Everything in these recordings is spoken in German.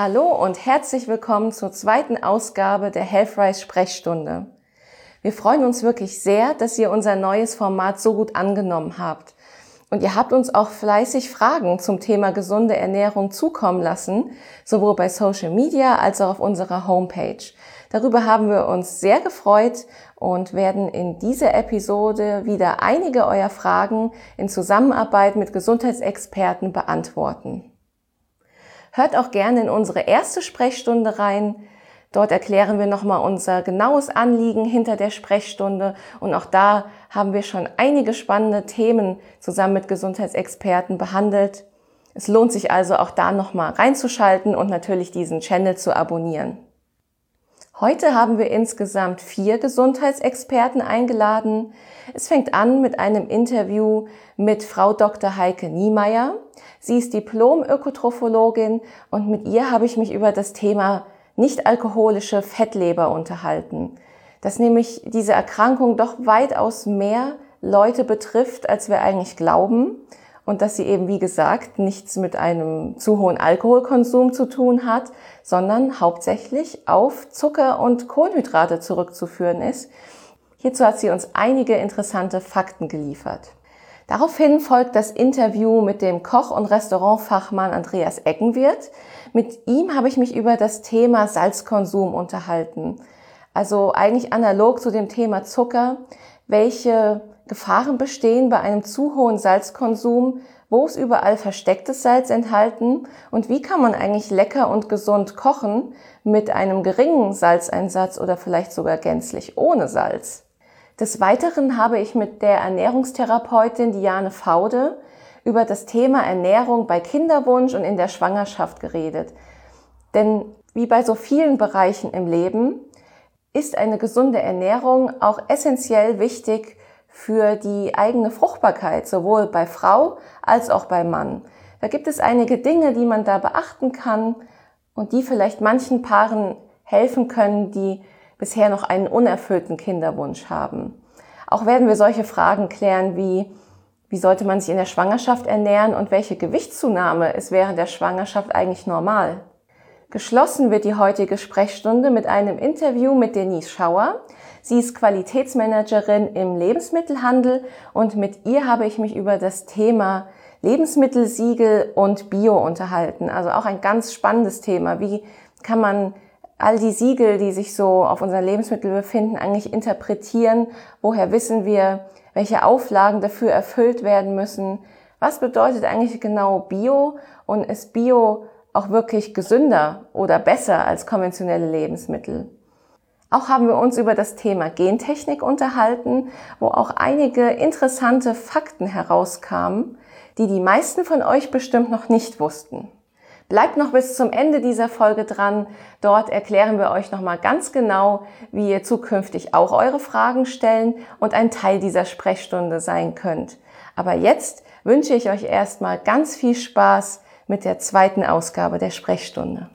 Hallo und herzlich willkommen zur zweiten Ausgabe der Healthrise Sprechstunde. Wir freuen uns wirklich sehr, dass ihr unser neues Format so gut angenommen habt. Und ihr habt uns auch fleißig Fragen zum Thema gesunde Ernährung zukommen lassen, sowohl bei Social Media als auch auf unserer Homepage. Darüber haben wir uns sehr gefreut und werden in dieser Episode wieder einige eurer Fragen in Zusammenarbeit mit Gesundheitsexperten beantworten. Hört auch gerne in unsere erste Sprechstunde rein. Dort erklären wir nochmal unser genaues Anliegen hinter der Sprechstunde und auch da haben wir schon einige spannende Themen zusammen mit Gesundheitsexperten behandelt. Es lohnt sich also auch da nochmal reinzuschalten und natürlich diesen Channel zu abonnieren. Heute haben wir insgesamt vier Gesundheitsexperten eingeladen. Es fängt an mit einem Interview mit Frau Dr. Heike Niemeyer. Sie ist Diplom-Ökotrophologin und mit ihr habe ich mich über das Thema nicht-alkoholische Fettleber unterhalten. Dass nämlich diese Erkrankung doch weitaus mehr Leute betrifft, als wir eigentlich glauben und dass sie eben, wie gesagt, nichts mit einem zu hohen Alkoholkonsum zu tun hat, sondern hauptsächlich auf Zucker und Kohlenhydrate zurückzuführen ist. Hierzu hat sie uns einige interessante Fakten geliefert. Daraufhin folgt das Interview mit dem Koch- und Restaurantfachmann Andreas Eckenwirt. Mit ihm habe ich mich über das Thema Salzkonsum unterhalten. Also eigentlich analog zu dem Thema Zucker. Welche Gefahren bestehen bei einem zu hohen Salzkonsum? Wo ist überall verstecktes Salz enthalten? Und wie kann man eigentlich lecker und gesund kochen mit einem geringen Salzeinsatz oder vielleicht sogar gänzlich ohne Salz? Des Weiteren habe ich mit der Ernährungstherapeutin Diane Faude über das Thema Ernährung bei Kinderwunsch und in der Schwangerschaft geredet. Denn wie bei so vielen Bereichen im Leben ist eine gesunde Ernährung auch essentiell wichtig für die eigene Fruchtbarkeit, sowohl bei Frau als auch bei Mann. Da gibt es einige Dinge, die man da beachten kann und die vielleicht manchen Paaren helfen können, die bisher noch einen unerfüllten Kinderwunsch haben. Auch werden wir solche Fragen klären wie, wie sollte man sich in der Schwangerschaft ernähren und welche Gewichtszunahme ist während der Schwangerschaft eigentlich normal? Geschlossen wird die heutige Sprechstunde mit einem Interview mit Denise Schauer. Sie ist Qualitätsmanagerin im Lebensmittelhandel und mit ihr habe ich mich über das Thema Lebensmittelsiegel und Bio unterhalten. Also auch ein ganz spannendes Thema. Wie kann man all die Siegel, die sich so auf unseren Lebensmitteln befinden, eigentlich interpretieren? Woher wissen wir, welche Auflagen dafür erfüllt werden müssen? Was bedeutet eigentlich genau Bio? Und ist Bio auch wirklich gesünder oder besser als konventionelle Lebensmittel? Auch haben wir uns über das Thema Gentechnik unterhalten, wo auch einige interessante Fakten herauskamen, die die meisten von euch bestimmt noch nicht wussten. Bleibt noch bis zum Ende dieser Folge dran. Dort erklären wir euch nochmal ganz genau, wie ihr zukünftig auch eure Fragen stellen und ein Teil dieser Sprechstunde sein könnt. Aber jetzt wünsche ich euch erstmal ganz viel Spaß mit der zweiten Ausgabe der Sprechstunde.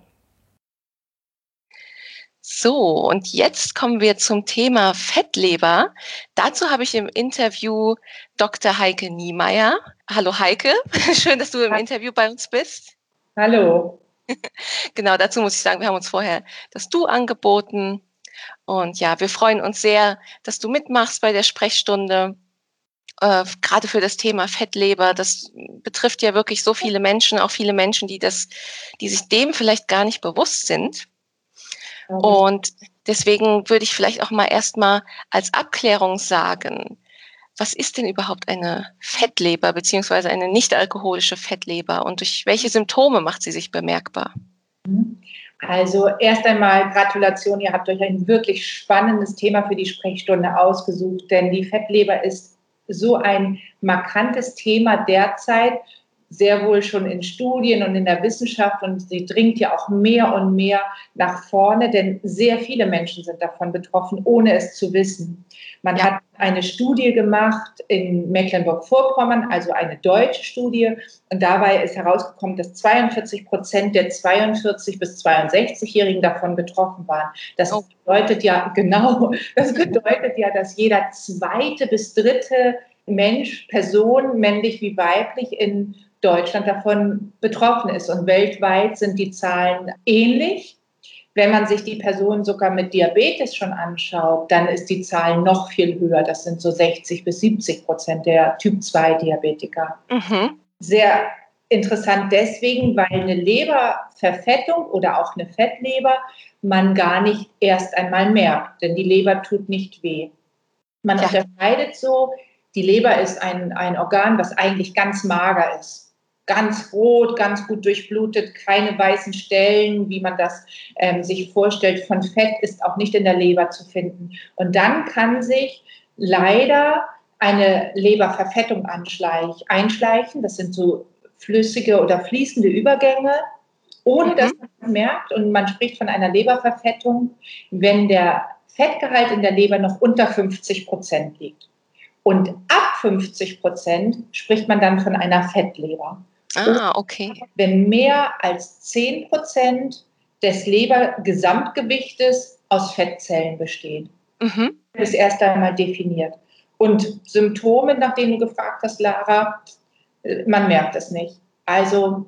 So, und jetzt kommen wir zum Thema Fettleber. Dazu habe ich im Interview Dr. Heike Niemeyer. Hallo Heike, schön, dass du im Interview bei uns bist. Hallo. genau, dazu muss ich sagen, wir haben uns vorher das Du angeboten. Und ja, wir freuen uns sehr, dass du mitmachst bei der Sprechstunde. Äh, gerade für das Thema Fettleber, das betrifft ja wirklich so viele Menschen, auch viele Menschen, die das, die sich dem vielleicht gar nicht bewusst sind. Und deswegen würde ich vielleicht auch mal erstmal als Abklärung sagen, was ist denn überhaupt eine Fettleber beziehungsweise eine nicht-alkoholische Fettleber und durch welche Symptome macht sie sich bemerkbar? Also erst einmal Gratulation, ihr habt euch ein wirklich spannendes Thema für die Sprechstunde ausgesucht, denn die Fettleber ist so ein markantes Thema derzeit sehr wohl schon in Studien und in der Wissenschaft und sie dringt ja auch mehr und mehr nach vorne, denn sehr viele Menschen sind davon betroffen, ohne es zu wissen. Man ja. hat eine Studie gemacht in Mecklenburg-Vorpommern, also eine deutsche Studie, und dabei ist herausgekommen, dass 42 Prozent der 42 bis 62-Jährigen davon betroffen waren. Das oh. bedeutet ja genau, das bedeutet ja, dass jeder zweite bis dritte Mensch, Person, männlich wie weiblich, in Deutschland davon betroffen ist. Und weltweit sind die Zahlen ähnlich. Wenn man sich die Personen sogar mit Diabetes schon anschaut, dann ist die Zahl noch viel höher. Das sind so 60 bis 70 Prozent der Typ-2-Diabetiker. Mhm. Sehr interessant deswegen, weil eine Leberverfettung oder auch eine Fettleber man gar nicht erst einmal merkt, denn die Leber tut nicht weh. Man ja. unterscheidet so, die Leber ist ein, ein Organ, was eigentlich ganz mager ist ganz rot, ganz gut durchblutet, keine weißen Stellen, wie man das ähm, sich vorstellt. Von Fett ist auch nicht in der Leber zu finden. Und dann kann sich leider eine Leberverfettung einschleichen. Das sind so flüssige oder fließende Übergänge, ohne mhm. dass man es merkt. Und man spricht von einer Leberverfettung, wenn der Fettgehalt in der Leber noch unter 50 Prozent liegt. Und ab 50 Prozent spricht man dann von einer Fettleber. Ah, okay. Wenn mehr als 10 Prozent des Lebergesamtgewichtes aus Fettzellen bestehen. Mhm. Das ist erst einmal definiert. Und Symptome, nach denen du gefragt hast, Lara, äh, man merkt es nicht. Also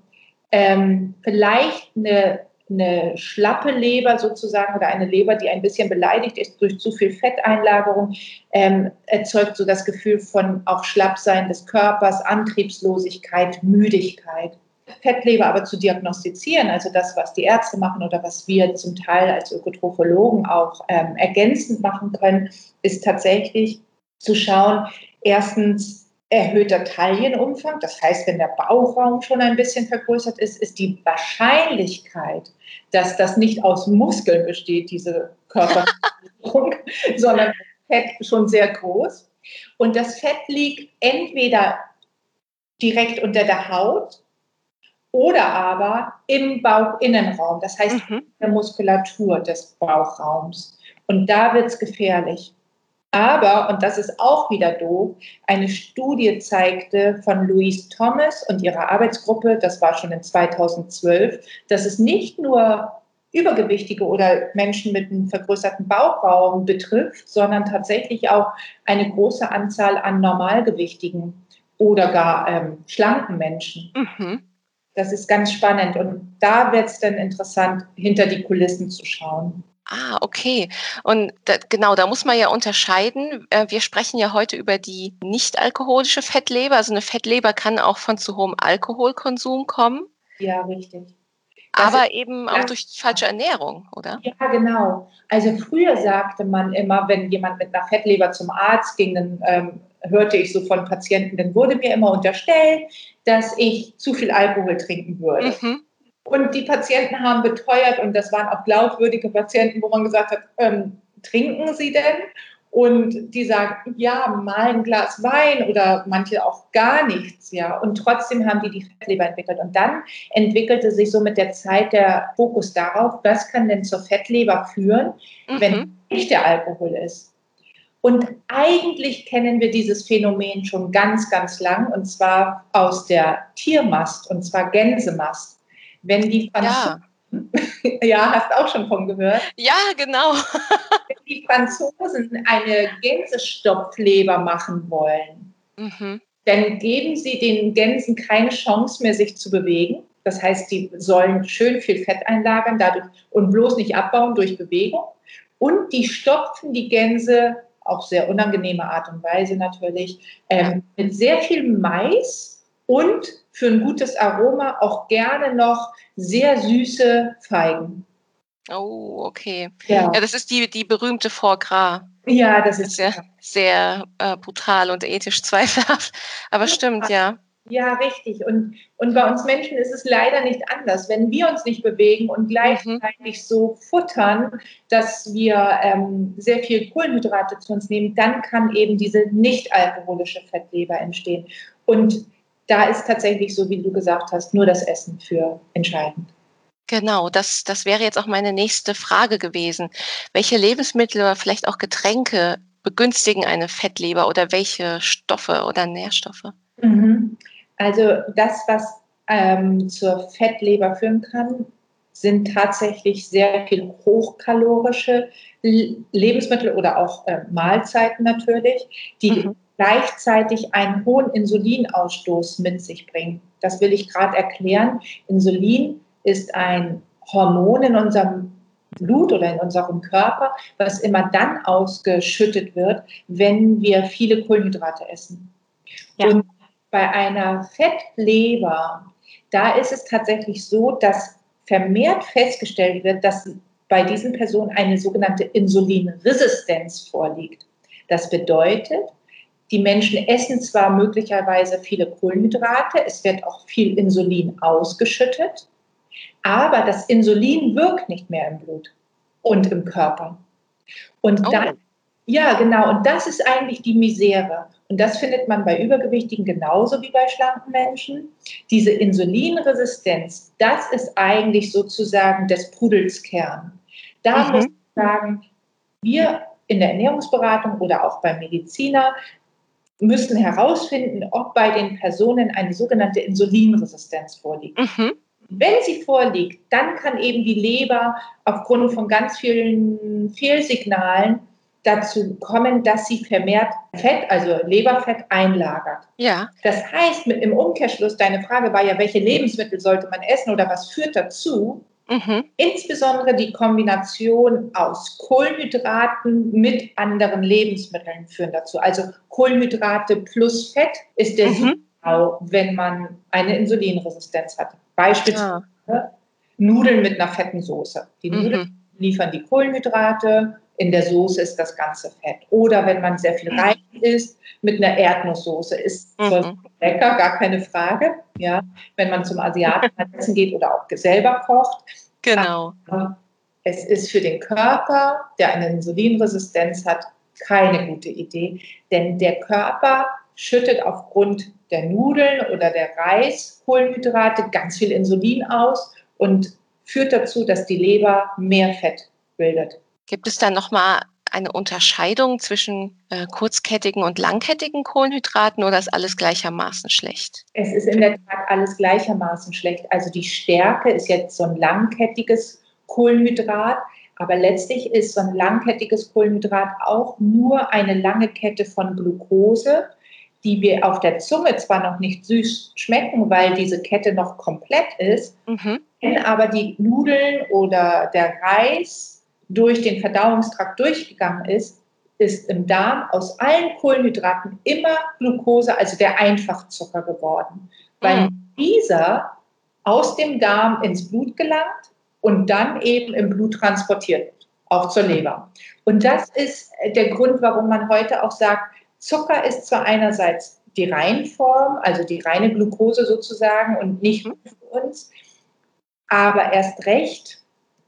ähm, vielleicht eine eine schlappe Leber sozusagen oder eine Leber, die ein bisschen beleidigt ist durch zu viel Fetteinlagerung, ähm, erzeugt so das Gefühl von auch Schlappsein des Körpers, Antriebslosigkeit, Müdigkeit. Fettleber aber zu diagnostizieren, also das, was die Ärzte machen oder was wir zum Teil als Ökotrophologen auch ähm, ergänzend machen können, ist tatsächlich zu schauen, erstens, erhöhter Taillenumfang, das heißt, wenn der Bauchraum schon ein bisschen vergrößert ist, ist die Wahrscheinlichkeit, dass das nicht aus Muskeln besteht, diese Körpervergrößerung, sondern Fett schon sehr groß. Und das Fett liegt entweder direkt unter der Haut oder aber im Bauchinnenraum, das heißt mhm. in der Muskulatur des Bauchraums. Und da wird es gefährlich. Aber, und das ist auch wieder doof, eine Studie zeigte von Louise Thomas und ihrer Arbeitsgruppe, das war schon in 2012, dass es nicht nur Übergewichtige oder Menschen mit einem vergrößerten Bauchraum betrifft, sondern tatsächlich auch eine große Anzahl an Normalgewichtigen oder gar ähm, schlanken Menschen. Mhm. Das ist ganz spannend und da wird es dann interessant, hinter die Kulissen zu schauen. Ah, okay. Und da, genau, da muss man ja unterscheiden. Äh, wir sprechen ja heute über die nicht-alkoholische Fettleber. Also eine Fettleber kann auch von zu hohem Alkoholkonsum kommen. Ja, richtig. Das aber eben auch durch falsche Ernährung, oder? Ja, genau. Also früher sagte man immer, wenn jemand mit einer Fettleber zum Arzt ging, dann ähm, hörte ich so von Patienten, dann wurde mir immer unterstellt, dass ich zu viel Alkohol trinken würde. Mhm. Und die Patienten haben beteuert, und das waren auch glaubwürdige Patienten, wo man gesagt hat, ähm, trinken Sie denn? Und die sagen, ja, mal ein Glas Wein oder manche auch gar nichts, ja. Und trotzdem haben die die Fettleber entwickelt. Und dann entwickelte sich so mit der Zeit der Fokus darauf, was kann denn zur Fettleber führen, mhm. wenn nicht der Alkohol ist. Und eigentlich kennen wir dieses Phänomen schon ganz, ganz lang, und zwar aus der Tiermast, und zwar Gänsemast. Wenn die Franzosen, ja. ja, hast auch schon von gehört. Ja, genau. Wenn die Franzosen eine Gänsestopfleber machen wollen, mhm. dann geben sie den Gänsen keine Chance mehr, sich zu bewegen. Das heißt, die sollen schön viel Fett einlagern dadurch, und bloß nicht abbauen durch Bewegung. Und die stopfen die Gänse, auf sehr unangenehme Art und Weise natürlich, ähm, mit sehr viel Mais und für ein gutes Aroma auch gerne noch sehr süße Feigen. Oh, okay. Ja, ja das ist die, die berühmte Foie Gras. Ja, das ist sehr, sehr äh, brutal und ethisch zweifelhaft. Aber stimmt, ja. Ja, richtig. Und, und bei uns Menschen ist es leider nicht anders. Wenn wir uns nicht bewegen und gleichzeitig mhm. so futtern, dass wir ähm, sehr viel Kohlenhydrate zu uns nehmen, dann kann eben diese nicht alkoholische Fettleber entstehen. Und da ist tatsächlich so, wie du gesagt hast, nur das Essen für entscheidend. Genau, das, das wäre jetzt auch meine nächste Frage gewesen. Welche Lebensmittel oder vielleicht auch Getränke begünstigen eine Fettleber oder welche Stoffe oder Nährstoffe? Mhm. Also das, was ähm, zur Fettleber führen kann, sind tatsächlich sehr viel hochkalorische Lebensmittel oder auch äh, Mahlzeiten natürlich, die mhm. Gleichzeitig einen hohen Insulinausstoß mit sich bringen. Das will ich gerade erklären. Insulin ist ein Hormon in unserem Blut oder in unserem Körper, was immer dann ausgeschüttet wird, wenn wir viele Kohlenhydrate essen. Ja. Und bei einer Fettleber, da ist es tatsächlich so, dass vermehrt festgestellt wird, dass bei diesen Personen eine sogenannte Insulinresistenz vorliegt. Das bedeutet, die Menschen essen zwar möglicherweise viele Kohlenhydrate, es wird auch viel Insulin ausgeschüttet, aber das Insulin wirkt nicht mehr im Blut und im Körper. Und oh. dann, ja, genau, und das ist eigentlich die Misere. Und das findet man bei Übergewichtigen genauso wie bei schlanken Menschen. Diese Insulinresistenz, das ist eigentlich sozusagen des Pudels Kern. Da mhm. muss ich sagen, wir in der Ernährungsberatung oder auch beim Mediziner müssen herausfinden, ob bei den Personen eine sogenannte Insulinresistenz vorliegt. Mhm. Wenn sie vorliegt, dann kann eben die Leber aufgrund von ganz vielen Fehlsignalen dazu kommen, dass sie vermehrt Fett, also Leberfett, einlagert. Ja. Das heißt, mit, im Umkehrschluss, deine Frage war ja, welche Lebensmittel sollte man essen oder was führt dazu? Mhm. Insbesondere die Kombination aus Kohlenhydraten mit anderen Lebensmitteln führen dazu. Also Kohlenhydrate plus Fett ist der mhm. Signal, wenn man eine Insulinresistenz hat. Beispielsweise ja. Nudeln mit einer fetten Soße. Die Nudeln mhm. liefern die Kohlenhydrate, in der Soße ist das ganze Fett. Oder wenn man sehr viel mhm. Reis isst, mit einer Erdnusssoße ist mhm. lecker, gar keine Frage. Ja, wenn man zum Asiaten essen geht oder auch selber kocht. Genau. Aber es ist für den Körper, der eine Insulinresistenz hat, keine gute Idee, denn der Körper schüttet aufgrund der Nudeln oder der Reiskohlenhydrate ganz viel Insulin aus und führt dazu, dass die Leber mehr Fett bildet. Gibt es da nochmal eine Unterscheidung zwischen äh, kurzkettigen und langkettigen Kohlenhydraten oder ist alles gleichermaßen schlecht? Es ist in der Tat alles gleichermaßen schlecht. Also die Stärke ist jetzt so ein langkettiges Kohlenhydrat, aber letztlich ist so ein langkettiges Kohlenhydrat auch nur eine lange Kette von Glucose, die wir auf der Zunge zwar noch nicht süß schmecken, weil diese Kette noch komplett ist, mhm. wenn aber die Nudeln oder der Reis durch den Verdauungstrakt durchgegangen ist, ist im Darm aus allen Kohlenhydraten immer Glucose, also der Einfachzucker geworden, weil mhm. dieser aus dem Darm ins Blut gelangt und dann eben im Blut transportiert wird, auch zur Leber. Und das ist der Grund, warum man heute auch sagt, Zucker ist zwar einerseits die Reinform, also die reine Glucose sozusagen und nicht mhm. für uns, aber erst recht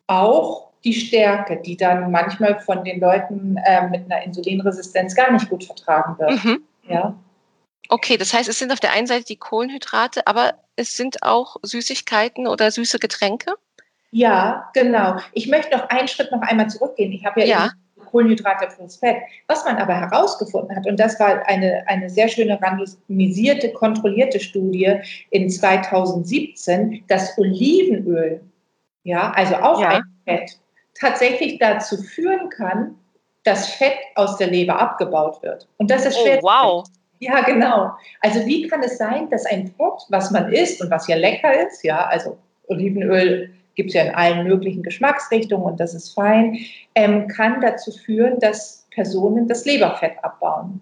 auch die Stärke, die dann manchmal von den Leuten äh, mit einer Insulinresistenz gar nicht gut vertragen wird. Mhm. Ja. Okay, das heißt, es sind auf der einen Seite die Kohlenhydrate, aber es sind auch Süßigkeiten oder süße Getränke? Ja, genau. Ich möchte noch einen Schritt noch einmal zurückgehen. Ich habe ja, ja. Kohlenhydrate plus Fett. Was man aber herausgefunden hat, und das war eine, eine sehr schöne randomisierte, kontrollierte Studie in 2017, dass Olivenöl, ja, also auch ja. ein Fett, tatsächlich dazu führen kann, dass Fett aus der Leber abgebaut wird. Und das ist schwer. Oh, wow. Ja, genau. Also wie kann es sein, dass ein Fett, was man isst und was ja lecker ist, ja, also Olivenöl gibt es ja in allen möglichen Geschmacksrichtungen und das ist fein, ähm, kann dazu führen, dass Personen das Leberfett abbauen.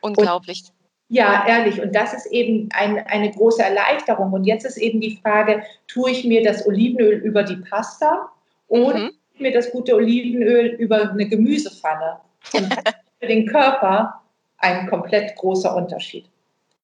Unglaublich. Und, ja, ehrlich. Und das ist eben ein, eine große Erleichterung. Und jetzt ist eben die Frage, tue ich mir das Olivenöl über die Pasta oder mhm mir das gute Olivenöl über eine Gemüsepfanne. Und für den Körper ein komplett großer Unterschied.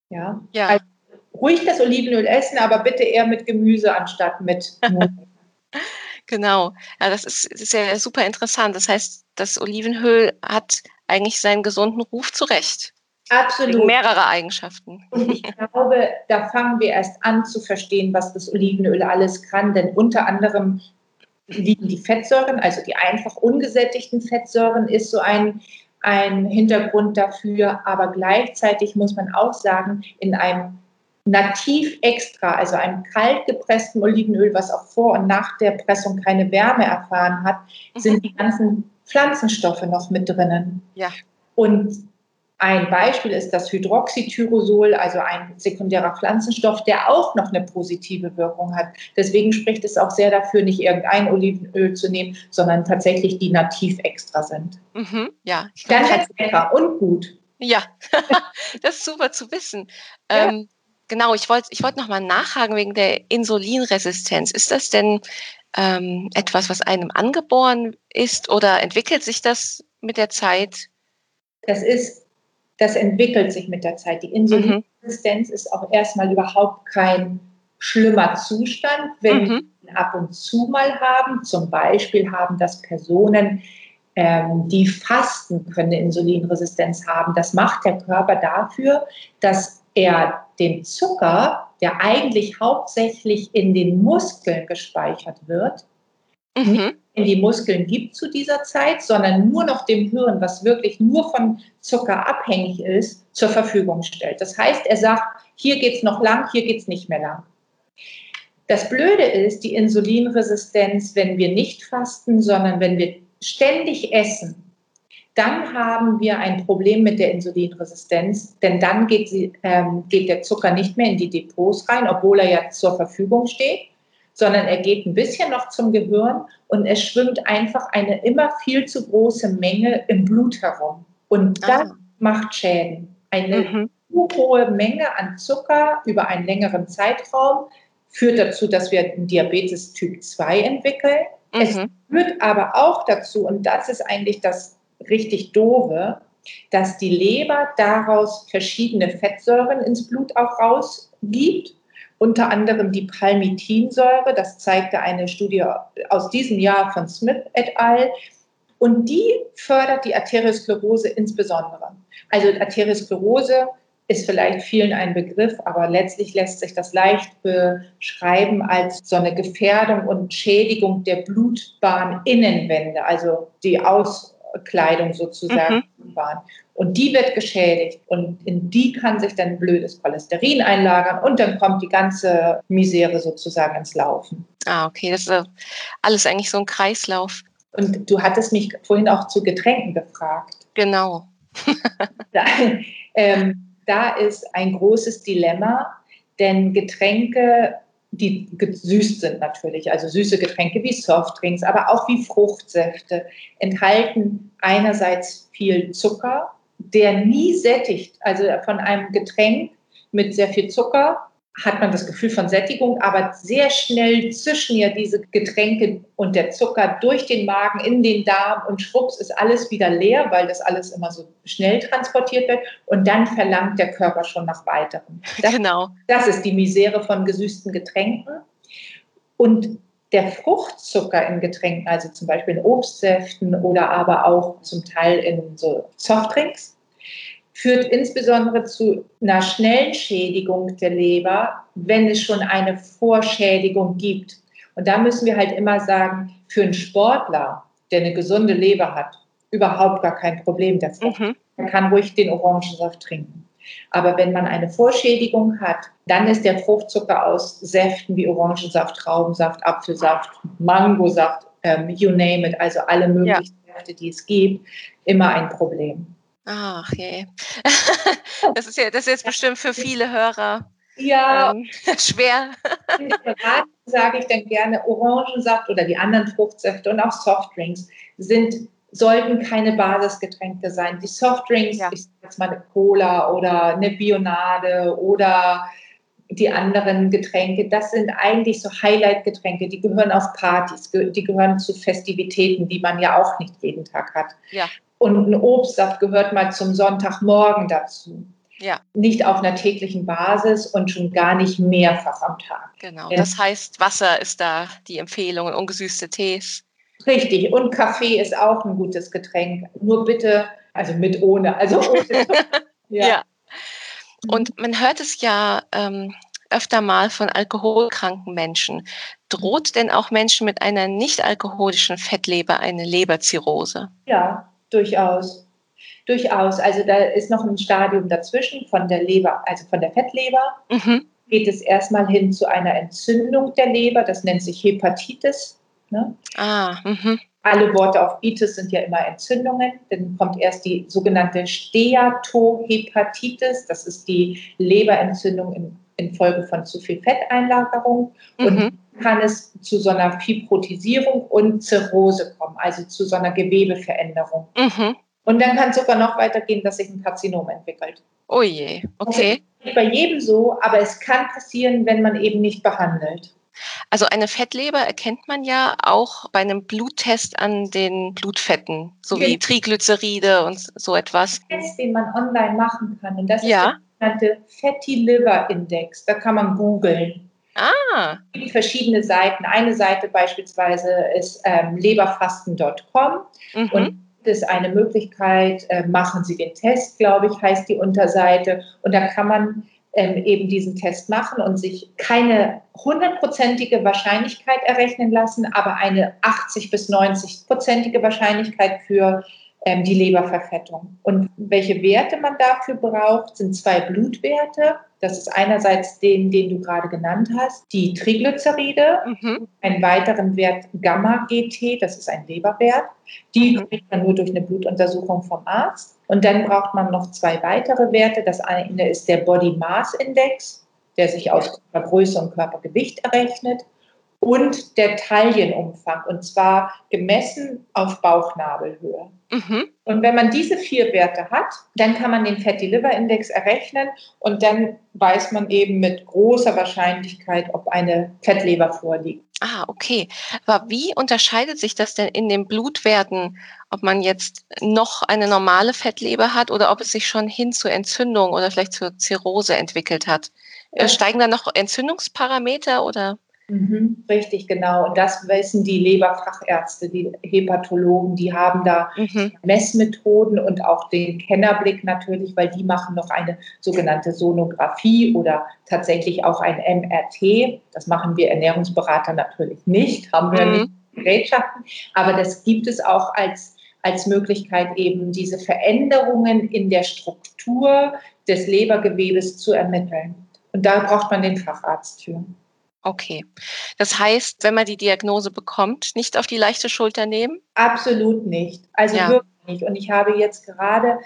Ja. ja. Also ruhig das Olivenöl essen, aber bitte eher mit Gemüse anstatt mit Genau. Ja, das ist, ist ja super interessant. Das heißt, das Olivenöl hat eigentlich seinen gesunden Ruf zurecht. Absolut. Mehrere Eigenschaften. Und ich glaube, da fangen wir erst an zu verstehen, was das Olivenöl alles kann. Denn unter anderem liegen die Fettsäuren, also die einfach ungesättigten Fettsäuren ist so ein, ein Hintergrund dafür. Aber gleichzeitig muss man auch sagen, in einem nativ extra, also einem kalt gepressten Olivenöl, was auch vor und nach der Pressung keine Wärme erfahren hat, mhm. sind die ganzen Pflanzenstoffe noch mit drinnen. Ja. Und Ein Beispiel ist das Hydroxytyrosol, also ein sekundärer Pflanzenstoff, der auch noch eine positive Wirkung hat. Deswegen spricht es auch sehr dafür, nicht irgendein Olivenöl zu nehmen, sondern tatsächlich die nativ extra sind. Mhm, ja, Dann ist lecker und gut. Ja, das ist super zu wissen. Ja. Ähm, genau, ich wollte ich wollt nochmal nachhaken wegen der Insulinresistenz. Ist das denn ähm, etwas, was einem angeboren ist oder entwickelt sich das mit der Zeit? Das ist das entwickelt sich mit der Zeit. Die Insulinresistenz mhm. ist auch erstmal überhaupt kein schlimmer Zustand, wenn mhm. wir ihn ab und zu mal haben. Zum Beispiel haben das Personen, ähm, die fasten, können eine Insulinresistenz haben. Das macht der Körper dafür, dass er den Zucker, der eigentlich hauptsächlich in den Muskeln gespeichert wird, mhm. in die Muskeln gibt zu dieser Zeit, sondern nur noch dem Hirn, was wirklich nur von Zucker abhängig ist, zur Verfügung stellt. Das heißt, er sagt, hier geht es noch lang, hier geht es nicht mehr lang. Das Blöde ist, die Insulinresistenz, wenn wir nicht fasten, sondern wenn wir ständig essen, dann haben wir ein Problem mit der Insulinresistenz, denn dann geht, sie, ähm, geht der Zucker nicht mehr in die Depots rein, obwohl er ja zur Verfügung steht, sondern er geht ein bisschen noch zum Gehirn und es schwimmt einfach eine immer viel zu große Menge im Blut herum. Und das ah. macht Schäden. Eine mhm. hohe Menge an Zucker über einen längeren Zeitraum führt dazu, dass wir einen Diabetes Typ 2 entwickeln. Mhm. Es führt aber auch dazu, und das ist eigentlich das richtig doofe, dass die Leber daraus verschiedene Fettsäuren ins Blut auch rausgibt unter anderem die Palmitinsäure. Das zeigte eine Studie aus diesem Jahr von Smith et al. Und die fördert die Arteriosklerose insbesondere. Also Arteriosklerose ist vielleicht vielen ein Begriff, aber letztlich lässt sich das leicht beschreiben als so eine Gefährdung und Schädigung der Blutbahninnenwände, also die Auskleidung sozusagen. Mhm. Und die wird geschädigt und in die kann sich dann blödes Cholesterin einlagern und dann kommt die ganze Misere sozusagen ins Laufen. Ah, okay, das ist alles eigentlich so ein Kreislauf. Und du hattest mich vorhin auch zu Getränken gefragt. Genau. da, ähm, da ist ein großes Dilemma, denn Getränke die gesüßt sind natürlich, also süße Getränke wie Softdrinks, aber auch wie Fruchtsäfte, enthalten einerseits viel Zucker, der nie sättigt. Also von einem Getränk mit sehr viel Zucker hat man das Gefühl von Sättigung, aber sehr schnell zischen ja diese Getränke und der Zucker durch den Magen in den Darm und schwupps ist alles wieder leer, weil das alles immer so schnell transportiert wird und dann verlangt der Körper schon nach weiterem. Das, genau. Das ist die Misere von gesüßten Getränken. Und der Fruchtzucker in Getränken, also zum Beispiel in Obstsäften oder aber auch zum Teil in so Softdrinks, führt insbesondere zu einer schnellen Schädigung der Leber, wenn es schon eine Vorschädigung gibt. Und da müssen wir halt immer sagen, für einen Sportler, der eine gesunde Leber hat, überhaupt gar kein Problem davon. Mhm. Er kann ruhig den Orangensaft trinken. Aber wenn man eine Vorschädigung hat, dann ist der Fruchtzucker aus Säften wie Orangensaft, Traubensaft, Apfelsaft, Mangosaft, ähm, you name it, also alle möglichen ja. Säfte, die es gibt, immer ein Problem. Ach je. Das ist ja das ist jetzt bestimmt für viele Hörer ja, ähm, schwer. Sage ich dann gerne, Orangensaft oder die anderen Fruchtsäfte und auch Softdrinks sind, sollten keine Basisgetränke sein. Die Softdrinks, ja. ich sage jetzt mal eine Cola oder eine Bionade oder die anderen Getränke, das sind eigentlich so Highlight-Getränke, die gehören auf Partys, die gehören zu Festivitäten, die man ja auch nicht jeden Tag hat. Ja. Und ein Obstsaft gehört mal zum Sonntagmorgen dazu. Ja. Nicht auf einer täglichen Basis und schon gar nicht mehrfach am Tag. Genau. Das heißt, Wasser ist da die Empfehlung und ungesüßte Tees. Richtig. Und Kaffee ist auch ein gutes Getränk. Nur bitte, also mit ohne. Also ohne. ja. ja. Und man hört es ja ähm, öfter mal von alkoholkranken Menschen. Droht denn auch Menschen mit einer nicht alkoholischen Fettleber eine Leberzirrhose? Ja, Durchaus. Durchaus. Also da ist noch ein Stadium dazwischen von der Leber, also von der Fettleber. Mhm. Geht es erstmal hin zu einer Entzündung der Leber, das nennt sich Hepatitis. Ne? Ah, mhm. alle Worte auf Itis sind ja immer Entzündungen. Dann kommt erst die sogenannte Steatohepatitis. Das ist die Leberentzündung in, infolge von zu viel Fetteinlagerung. Mhm. Und kann es zu so einer Fibrotisierung und Zirrhose kommen, also zu so einer Gewebeveränderung. Mhm. Und dann kann es sogar noch weitergehen, dass sich ein Karzinom entwickelt. Oh je, okay. Das ist bei jedem so, aber es kann passieren, wenn man eben nicht behandelt. Also eine Fettleber erkennt man ja auch bei einem Bluttest an den Blutfetten, so wie Triglyceride und so etwas. Ein Test, den man online machen kann, und das ja. ist sogenannte Fatty Liver Index. Da kann man googeln. Ah. Es gibt verschiedene Seiten. Eine Seite beispielsweise ist ähm, leberfasten.com mhm. und ist eine Möglichkeit, äh, machen Sie den Test, glaube ich, heißt die Unterseite. Und da kann man ähm, eben diesen Test machen und sich keine hundertprozentige Wahrscheinlichkeit errechnen lassen, aber eine 80 bis 90-prozentige Wahrscheinlichkeit für ähm, die Leberverfettung. Und welche Werte man dafür braucht, sind zwei Blutwerte. Das ist einerseits den, den du gerade genannt hast, die Triglyceride, mhm. einen weiteren Wert Gamma-GT, das ist ein Leberwert. Die mhm. kriegt man nur durch eine Blutuntersuchung vom Arzt. Und dann braucht man noch zwei weitere Werte. Das eine ist der Body Mass Index, der sich aus Körpergröße und Körpergewicht errechnet und der Taillenumfang und zwar gemessen auf Bauchnabelhöhe. Mhm. Und wenn man diese vier Werte hat, dann kann man den Fatty Liver Index errechnen und dann weiß man eben mit großer Wahrscheinlichkeit, ob eine Fettleber vorliegt. Ah, okay. Aber wie unterscheidet sich das denn in den Blutwerten, ob man jetzt noch eine normale Fettleber hat oder ob es sich schon hin zur Entzündung oder vielleicht zur Zirrhose entwickelt hat? Steigen da noch Entzündungsparameter oder? Mhm, richtig, genau. Und das wissen die Leberfachärzte, die Hepatologen, die haben da mhm. Messmethoden und auch den Kennerblick natürlich, weil die machen noch eine sogenannte Sonographie oder tatsächlich auch ein MRT. Das machen wir Ernährungsberater natürlich nicht, haben wir mhm. nicht Gerätschaften, aber das gibt es auch als als Möglichkeit eben diese Veränderungen in der Struktur des Lebergewebes zu ermitteln. Und da braucht man den Facharzt für. Okay. Das heißt, wenn man die Diagnose bekommt, nicht auf die leichte Schulter nehmen? Absolut nicht. Also ja. wirklich nicht. Und ich habe jetzt gerade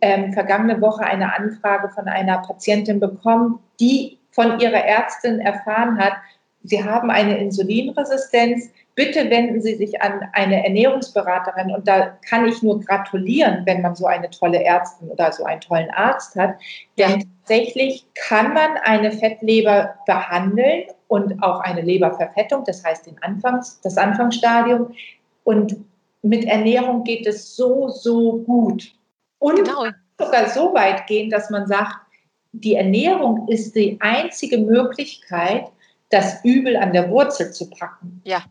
ähm, vergangene Woche eine Anfrage von einer Patientin bekommen, die von ihrer Ärztin erfahren hat, sie haben eine Insulinresistenz. Bitte wenden Sie sich an eine Ernährungsberaterin. Und da kann ich nur gratulieren, wenn man so eine tolle Ärztin oder so einen tollen Arzt hat. Denn tatsächlich kann man eine Fettleber behandeln und auch eine Leberverfettung, das heißt den Anfangs, das Anfangsstadium. Und mit Ernährung geht es so, so gut. Und genau. sogar so weit gehen, dass man sagt, die Ernährung ist die einzige Möglichkeit, das Übel an der Wurzel zu packen. Ja.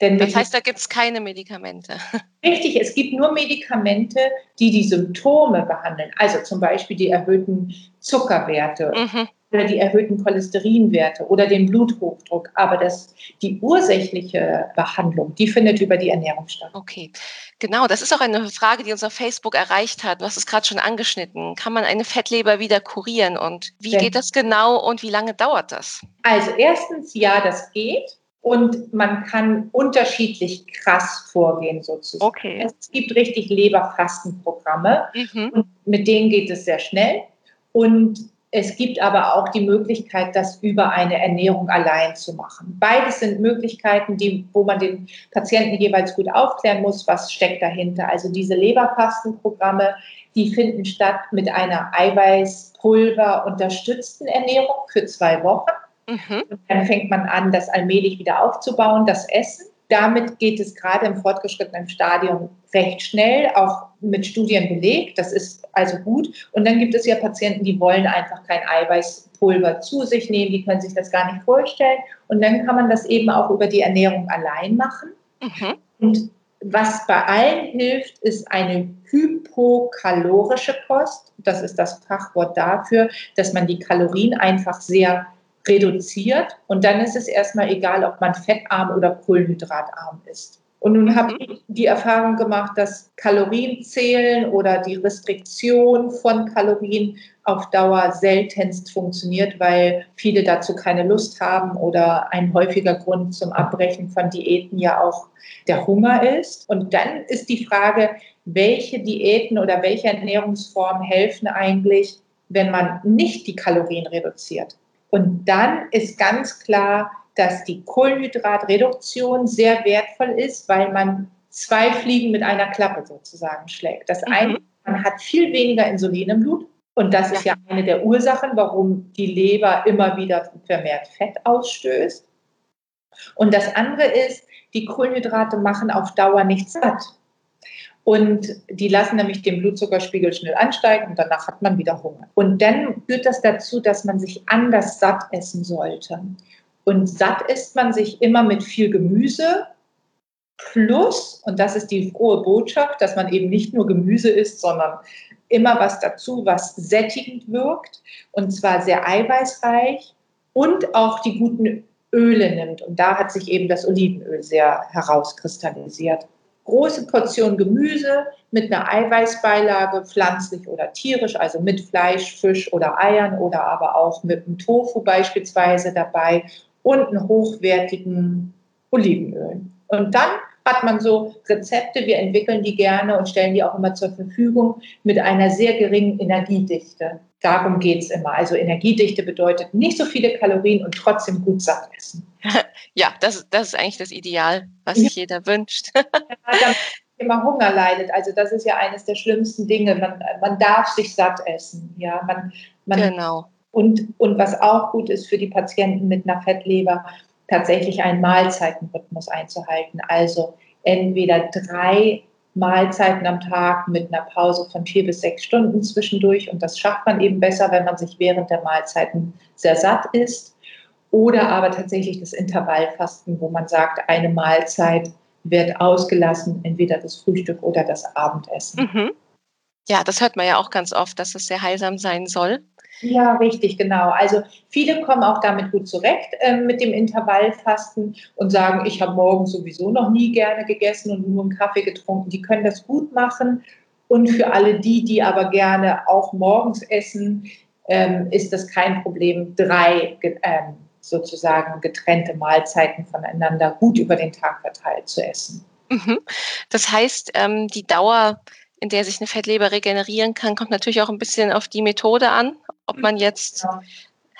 Denn das heißt, da gibt es keine Medikamente. Richtig, es gibt nur Medikamente, die die Symptome behandeln. Also zum Beispiel die erhöhten Zuckerwerte mhm. oder die erhöhten Cholesterinwerte oder den Bluthochdruck. Aber das, die ursächliche Behandlung, die findet über die Ernährung statt. Okay, genau. Das ist auch eine Frage, die uns auf Facebook erreicht hat. Du hast es gerade schon angeschnitten. Kann man eine Fettleber wieder kurieren? Und wie Denn, geht das genau und wie lange dauert das? Also erstens, ja, das geht und man kann unterschiedlich krass vorgehen sozusagen. Okay. Es gibt richtig Leberfastenprogramme mhm. und mit denen geht es sehr schnell und es gibt aber auch die Möglichkeit, das über eine Ernährung allein zu machen. Beides sind Möglichkeiten, die, wo man den Patienten jeweils gut aufklären muss, was steckt dahinter. Also diese Leberfastenprogramme, die finden statt mit einer Eiweißpulver unterstützten Ernährung für zwei Wochen. Mhm. dann fängt man an, das allmählich wieder aufzubauen, das Essen. Damit geht es gerade im fortgeschrittenen Stadium recht schnell, auch mit Studien belegt. Das ist also gut. Und dann gibt es ja Patienten, die wollen einfach kein Eiweißpulver zu sich nehmen, die können sich das gar nicht vorstellen. Und dann kann man das eben auch über die Ernährung allein machen. Mhm. Und was bei allen hilft, ist eine hypokalorische Kost. Das ist das Fachwort dafür, dass man die Kalorien einfach sehr reduziert und dann ist es erstmal egal, ob man fettarm oder kohlenhydratarm ist. Und nun habe mhm. ich die Erfahrung gemacht, dass Kalorienzählen oder die Restriktion von Kalorien auf Dauer seltenst funktioniert, weil viele dazu keine Lust haben oder ein häufiger Grund zum Abbrechen von Diäten ja auch der Hunger ist. Und dann ist die Frage, welche Diäten oder welche Ernährungsformen helfen eigentlich, wenn man nicht die Kalorien reduziert. Und dann ist ganz klar, dass die Kohlenhydratreduktion sehr wertvoll ist, weil man zwei Fliegen mit einer Klappe sozusagen schlägt. Das mhm. eine, man hat viel weniger Insulin im Blut. Und das ist ja eine der Ursachen, warum die Leber immer wieder vermehrt Fett ausstößt. Und das andere ist, die Kohlenhydrate machen auf Dauer nicht satt. Und die lassen nämlich den Blutzuckerspiegel schnell ansteigen und danach hat man wieder Hunger. Und dann führt das dazu, dass man sich anders satt essen sollte. Und satt isst man sich immer mit viel Gemüse plus, und das ist die frohe Botschaft, dass man eben nicht nur Gemüse isst, sondern immer was dazu, was sättigend wirkt und zwar sehr eiweißreich und auch die guten Öle nimmt. Und da hat sich eben das Olivenöl sehr herauskristallisiert große Portion Gemüse mit einer Eiweißbeilage, pflanzlich oder tierisch, also mit Fleisch, Fisch oder Eiern oder aber auch mit einem Tofu beispielsweise dabei und einen hochwertigen Olivenöl. Und dann hat man so Rezepte, wir entwickeln die gerne und stellen die auch immer zur Verfügung mit einer sehr geringen Energiedichte. Darum geht es immer. Also Energiedichte bedeutet nicht so viele Kalorien und trotzdem gut satt essen. Ja, das, das ist eigentlich das Ideal, was sich jeder wünscht. Ja, damit immer Hunger leidet. Also das ist ja eines der schlimmsten Dinge. Man, man darf sich satt essen. Ja, man, man, genau. Und, und was auch gut ist für die Patienten mit einer Fettleber, tatsächlich einen Mahlzeitenrhythmus einzuhalten. Also entweder drei Mahlzeiten am Tag mit einer Pause von vier bis sechs Stunden zwischendurch. Und das schafft man eben besser, wenn man sich während der Mahlzeiten sehr satt isst. Oder aber tatsächlich das Intervallfasten, wo man sagt, eine Mahlzeit wird ausgelassen, entweder das Frühstück oder das Abendessen. Mhm. Ja, das hört man ja auch ganz oft, dass es sehr heilsam sein soll. Ja, richtig, genau. Also viele kommen auch damit gut zurecht äh, mit dem Intervallfasten und sagen, ich habe morgens sowieso noch nie gerne gegessen und nur einen Kaffee getrunken. Die können das gut machen. Und für alle die, die aber gerne auch morgens essen, ähm, ist das kein Problem, drei ähm, sozusagen getrennte Mahlzeiten voneinander gut über den Tag verteilt zu essen. Mhm. Das heißt, ähm, die Dauer in der sich eine Fettleber regenerieren kann, kommt natürlich auch ein bisschen auf die Methode an, ob man jetzt ja.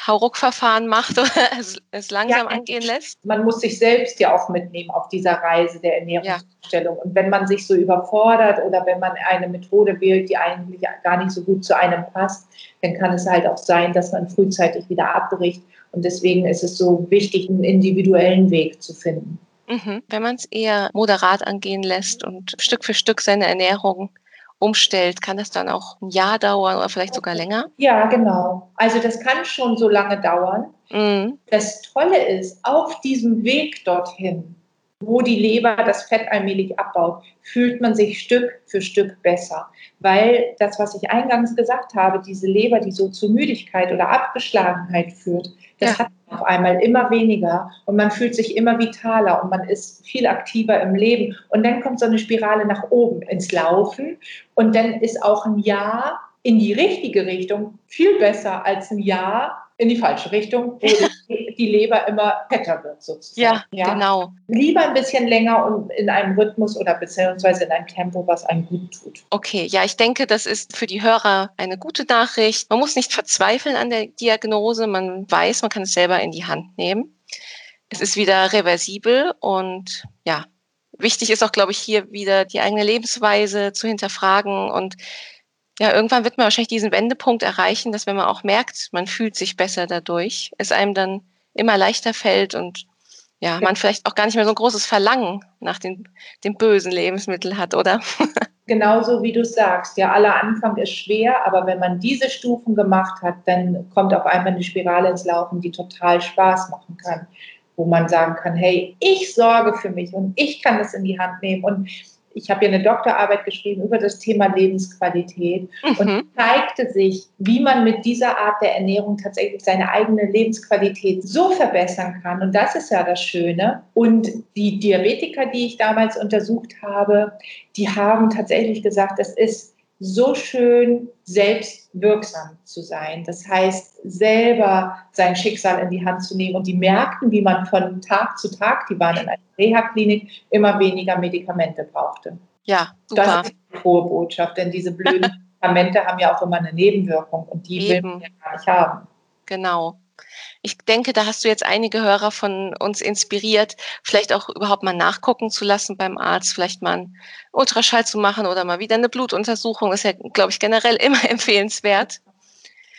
Hauruck-Verfahren macht oder es, es langsam ja, angehen lässt. Man muss sich selbst ja auch mitnehmen auf dieser Reise der Ernährungsstellung. Ja. Und wenn man sich so überfordert oder wenn man eine Methode wählt, die eigentlich gar nicht so gut zu einem passt, dann kann es halt auch sein, dass man frühzeitig wieder abbricht. Und deswegen ist es so wichtig, einen individuellen Weg zu finden. Mhm. Wenn man es eher moderat angehen lässt und Stück für Stück seine Ernährung umstellt, kann das dann auch ein Jahr dauern oder vielleicht sogar länger? Ja, genau. Also das kann schon so lange dauern. Mhm. Das Tolle ist, auf diesem Weg dorthin, wo die Leber das Fett allmählich abbaut, fühlt man sich Stück für Stück besser. Weil das, was ich eingangs gesagt habe, diese Leber, die so zu Müdigkeit oder Abgeschlagenheit führt, das ja. hat auf einmal immer weniger und man fühlt sich immer vitaler und man ist viel aktiver im Leben. Und dann kommt so eine Spirale nach oben ins Laufen und dann ist auch ein Jahr in die richtige Richtung viel besser als ein Jahr in die falsche Richtung, wo die Leber immer fetter wird sozusagen. Ja, ja, genau. Lieber ein bisschen länger und in einem Rhythmus oder beziehungsweise in einem Tempo, was einem gut tut. Okay, ja, ich denke, das ist für die Hörer eine gute Nachricht. Man muss nicht verzweifeln an der Diagnose. Man weiß, man kann es selber in die Hand nehmen. Es ist wieder reversibel und ja, wichtig ist auch, glaube ich, hier wieder die eigene Lebensweise zu hinterfragen und ja, irgendwann wird man wahrscheinlich diesen Wendepunkt erreichen, dass wenn man auch merkt, man fühlt sich besser dadurch, es einem dann immer leichter fällt und ja, man vielleicht auch gar nicht mehr so ein großes Verlangen nach den, dem bösen Lebensmittel hat, oder? Genauso wie du sagst, ja, aller Anfang ist schwer, aber wenn man diese Stufen gemacht hat, dann kommt auf einmal eine Spirale ins Laufen, die total Spaß machen kann, wo man sagen kann, hey, ich sorge für mich und ich kann das in die Hand nehmen und ich habe ja eine Doktorarbeit geschrieben über das Thema Lebensqualität mhm. und zeigte sich, wie man mit dieser Art der Ernährung tatsächlich seine eigene Lebensqualität so verbessern kann. Und das ist ja das Schöne. Und die Diabetiker, die ich damals untersucht habe, die haben tatsächlich gesagt, es ist so schön selbstwirksam zu sein. Das heißt, selber sein Schicksal in die Hand zu nehmen. Und die merkten, wie man von Tag zu Tag, die waren in einer Reha-Klinik, immer weniger Medikamente brauchte. Ja, super. Das ist eine frohe Botschaft, denn diese blöden Medikamente haben ja auch immer eine Nebenwirkung und die Eben. will man ja gar nicht haben. Genau ich denke, da hast du jetzt einige Hörer von uns inspiriert, vielleicht auch überhaupt mal nachgucken zu lassen beim Arzt, vielleicht mal einen Ultraschall zu machen oder mal wieder eine Blutuntersuchung. Ist ja, glaube ich, generell immer empfehlenswert.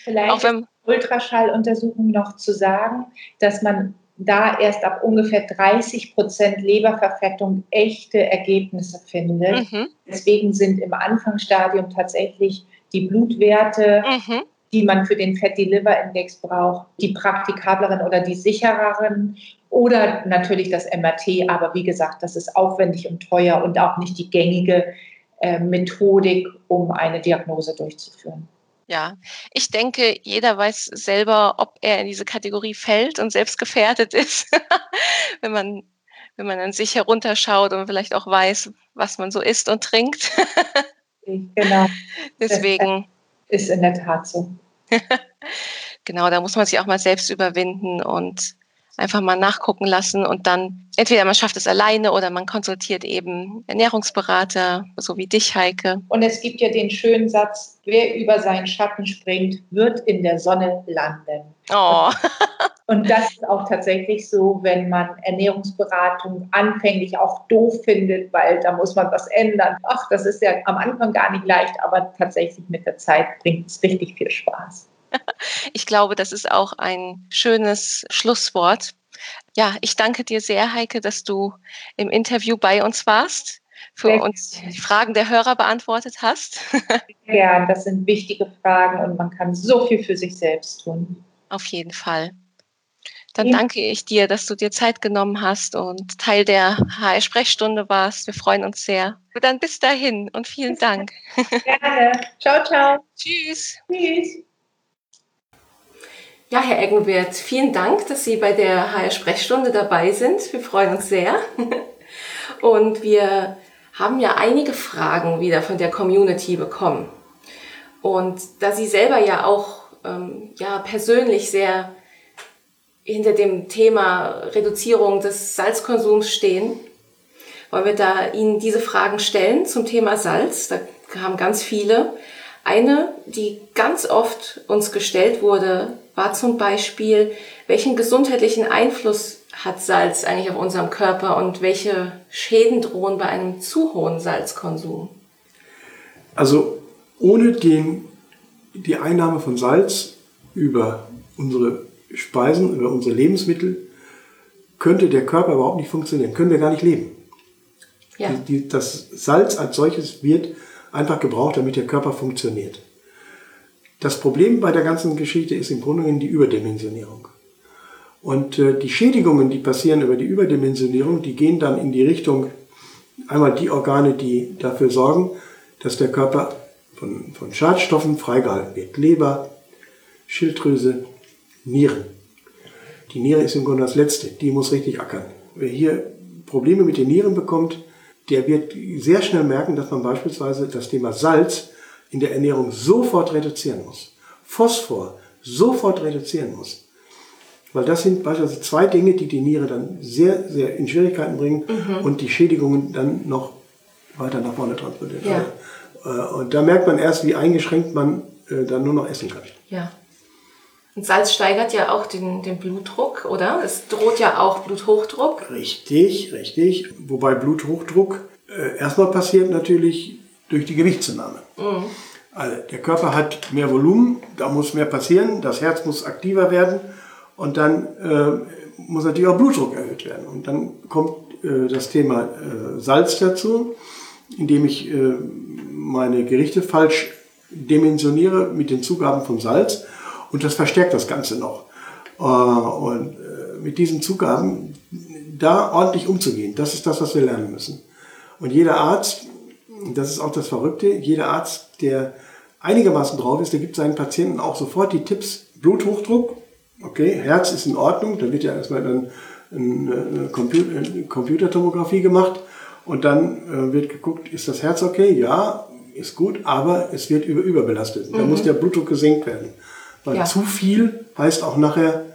Vielleicht auch wenn, Ultraschalluntersuchung noch zu sagen, dass man da erst ab ungefähr 30 Prozent Leberverfettung echte Ergebnisse findet. Mhm. Deswegen sind im Anfangsstadium tatsächlich die Blutwerte mhm die man für den Fatty Liver Index braucht, die praktikableren oder die sichereren oder natürlich das MRT. Aber wie gesagt, das ist aufwendig und teuer und auch nicht die gängige äh, Methodik, um eine Diagnose durchzuführen. Ja, ich denke, jeder weiß selber, ob er in diese Kategorie fällt und selbst gefährdet ist, wenn man wenn man an sich herunterschaut und vielleicht auch weiß, was man so isst und trinkt. genau. Deswegen ist in der Tat so. genau, da muss man sich auch mal selbst überwinden und einfach mal nachgucken lassen und dann entweder man schafft es alleine oder man konsultiert eben Ernährungsberater, so wie dich, Heike. Und es gibt ja den schönen Satz, wer über seinen Schatten springt, wird in der Sonne landen. Oh. Und das ist auch tatsächlich so, wenn man Ernährungsberatung anfänglich auch doof findet, weil da muss man was ändern. Ach, das ist ja am Anfang gar nicht leicht, aber tatsächlich mit der Zeit bringt es richtig viel Spaß. Ich glaube, das ist auch ein schönes Schlusswort. Ja, ich danke dir sehr, Heike, dass du im Interview bei uns warst, für sehr uns die Fragen der Hörer beantwortet hast. Ja, das sind wichtige Fragen und man kann so viel für sich selbst tun. Auf jeden Fall. Dann danke ich dir, dass du dir Zeit genommen hast und Teil der HR-Sprechstunde warst. Wir freuen uns sehr. Dann bis dahin und vielen Dank. Gerne. Ciao, ciao. Tschüss. Tschüss. Ja, Herr Eggenwert, vielen Dank, dass Sie bei der HR-Sprechstunde dabei sind. Wir freuen uns sehr. Und wir haben ja einige Fragen wieder von der Community bekommen. Und da Sie selber ja auch ähm, ja, persönlich sehr hinter dem Thema Reduzierung des Salzkonsums stehen, wollen wir da Ihnen diese Fragen stellen zum Thema Salz. Da kamen ganz viele. Eine, die ganz oft uns gestellt wurde, war zum Beispiel, welchen gesundheitlichen Einfluss hat Salz eigentlich auf unserem Körper und welche Schäden drohen bei einem zu hohen Salzkonsum? Also ohne den, die Einnahme von Salz über unsere Speisen, über unsere Lebensmittel, könnte der Körper überhaupt nicht funktionieren, können wir gar nicht leben. Ja. Die, die, das Salz als solches wird einfach gebraucht, damit der Körper funktioniert. Das Problem bei der ganzen Geschichte ist im Grunde genommen die Überdimensionierung. Und äh, die Schädigungen, die passieren über die Überdimensionierung, die gehen dann in die Richtung, einmal die Organe, die dafür sorgen, dass der Körper von, von Schadstoffen freigehalten wird. Leber, Schilddrüse, Nieren. Die Niere ist im Grunde das Letzte, die muss richtig ackern. Wer hier Probleme mit den Nieren bekommt, der wird sehr schnell merken, dass man beispielsweise das Thema Salz in der Ernährung sofort reduzieren muss. Phosphor sofort reduzieren muss. Weil das sind beispielsweise zwei Dinge, die die Niere dann sehr, sehr in Schwierigkeiten bringen mhm. und die Schädigungen dann noch weiter nach vorne transportieren. Ja. Äh, und da merkt man erst, wie eingeschränkt man äh, dann nur noch essen kann. Ja. Und Salz steigert ja auch den, den Blutdruck, oder? Es droht ja auch Bluthochdruck. Richtig, richtig. Wobei Bluthochdruck äh, erstmal passiert natürlich durch die Gewichtszunahme. Mhm. Also der Körper hat mehr Volumen, da muss mehr passieren, das Herz muss aktiver werden und dann äh, muss natürlich auch Blutdruck erhöht werden. Und dann kommt äh, das Thema äh, Salz dazu, indem ich äh, meine Gerichte falsch dimensioniere mit den Zugaben von Salz und das verstärkt das Ganze noch. Äh, und äh, mit diesen Zugaben da ordentlich umzugehen, das ist das, was wir lernen müssen. Und jeder Arzt das ist auch das Verrückte, jeder Arzt, der einigermaßen drauf ist, der gibt seinen Patienten auch sofort die Tipps, Bluthochdruck, okay, Herz ist in Ordnung, da wird ja erstmal dann eine Computertomographie gemacht und dann äh, wird geguckt, ist das Herz okay? Ja, ist gut, aber es wird über, überbelastet. Da mhm. muss der Blutdruck gesenkt werden. Weil ja. zu viel heißt auch nachher,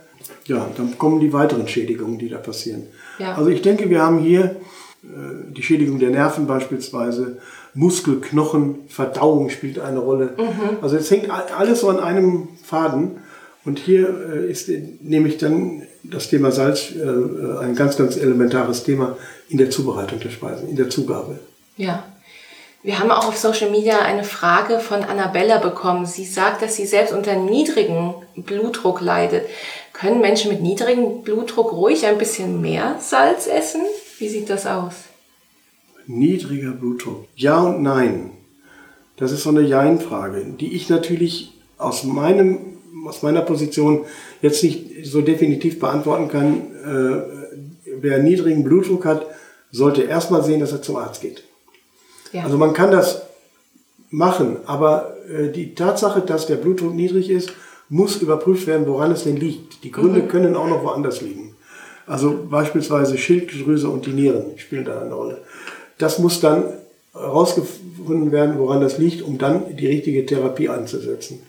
ja, dann kommen die weiteren Schädigungen, die da passieren. Ja. Also ich denke, wir haben hier äh, die Schädigung der Nerven beispielsweise, Muskel, Knochen, Verdauung spielt eine Rolle. Mhm. Also es hängt alles so an einem Faden. Und hier äh, ist nämlich dann das Thema Salz äh, ein ganz, ganz elementares Thema in der Zubereitung der Speisen, in der Zugabe. Ja. Wir haben auch auf Social Media eine Frage von Annabella bekommen. Sie sagt, dass sie selbst unter niedrigem Blutdruck leidet. Können Menschen mit niedrigem Blutdruck ruhig ein bisschen mehr Salz essen? Wie sieht das aus? Niedriger Blutdruck. Ja und nein. Das ist so eine Jein-Frage, die ich natürlich aus, meinem, aus meiner Position jetzt nicht so definitiv beantworten kann. Äh, wer niedrigen Blutdruck hat, sollte erstmal sehen, dass er zum Arzt geht. Ja. Also man kann das machen, aber äh, die Tatsache, dass der Blutdruck niedrig ist, muss überprüft werden, woran es denn liegt. Die Gründe mhm. können auch noch woanders liegen. Also beispielsweise Schilddrüse und die Nieren spielen da eine Rolle. Das muss dann herausgefunden werden, woran das liegt, um dann die richtige Therapie anzusetzen.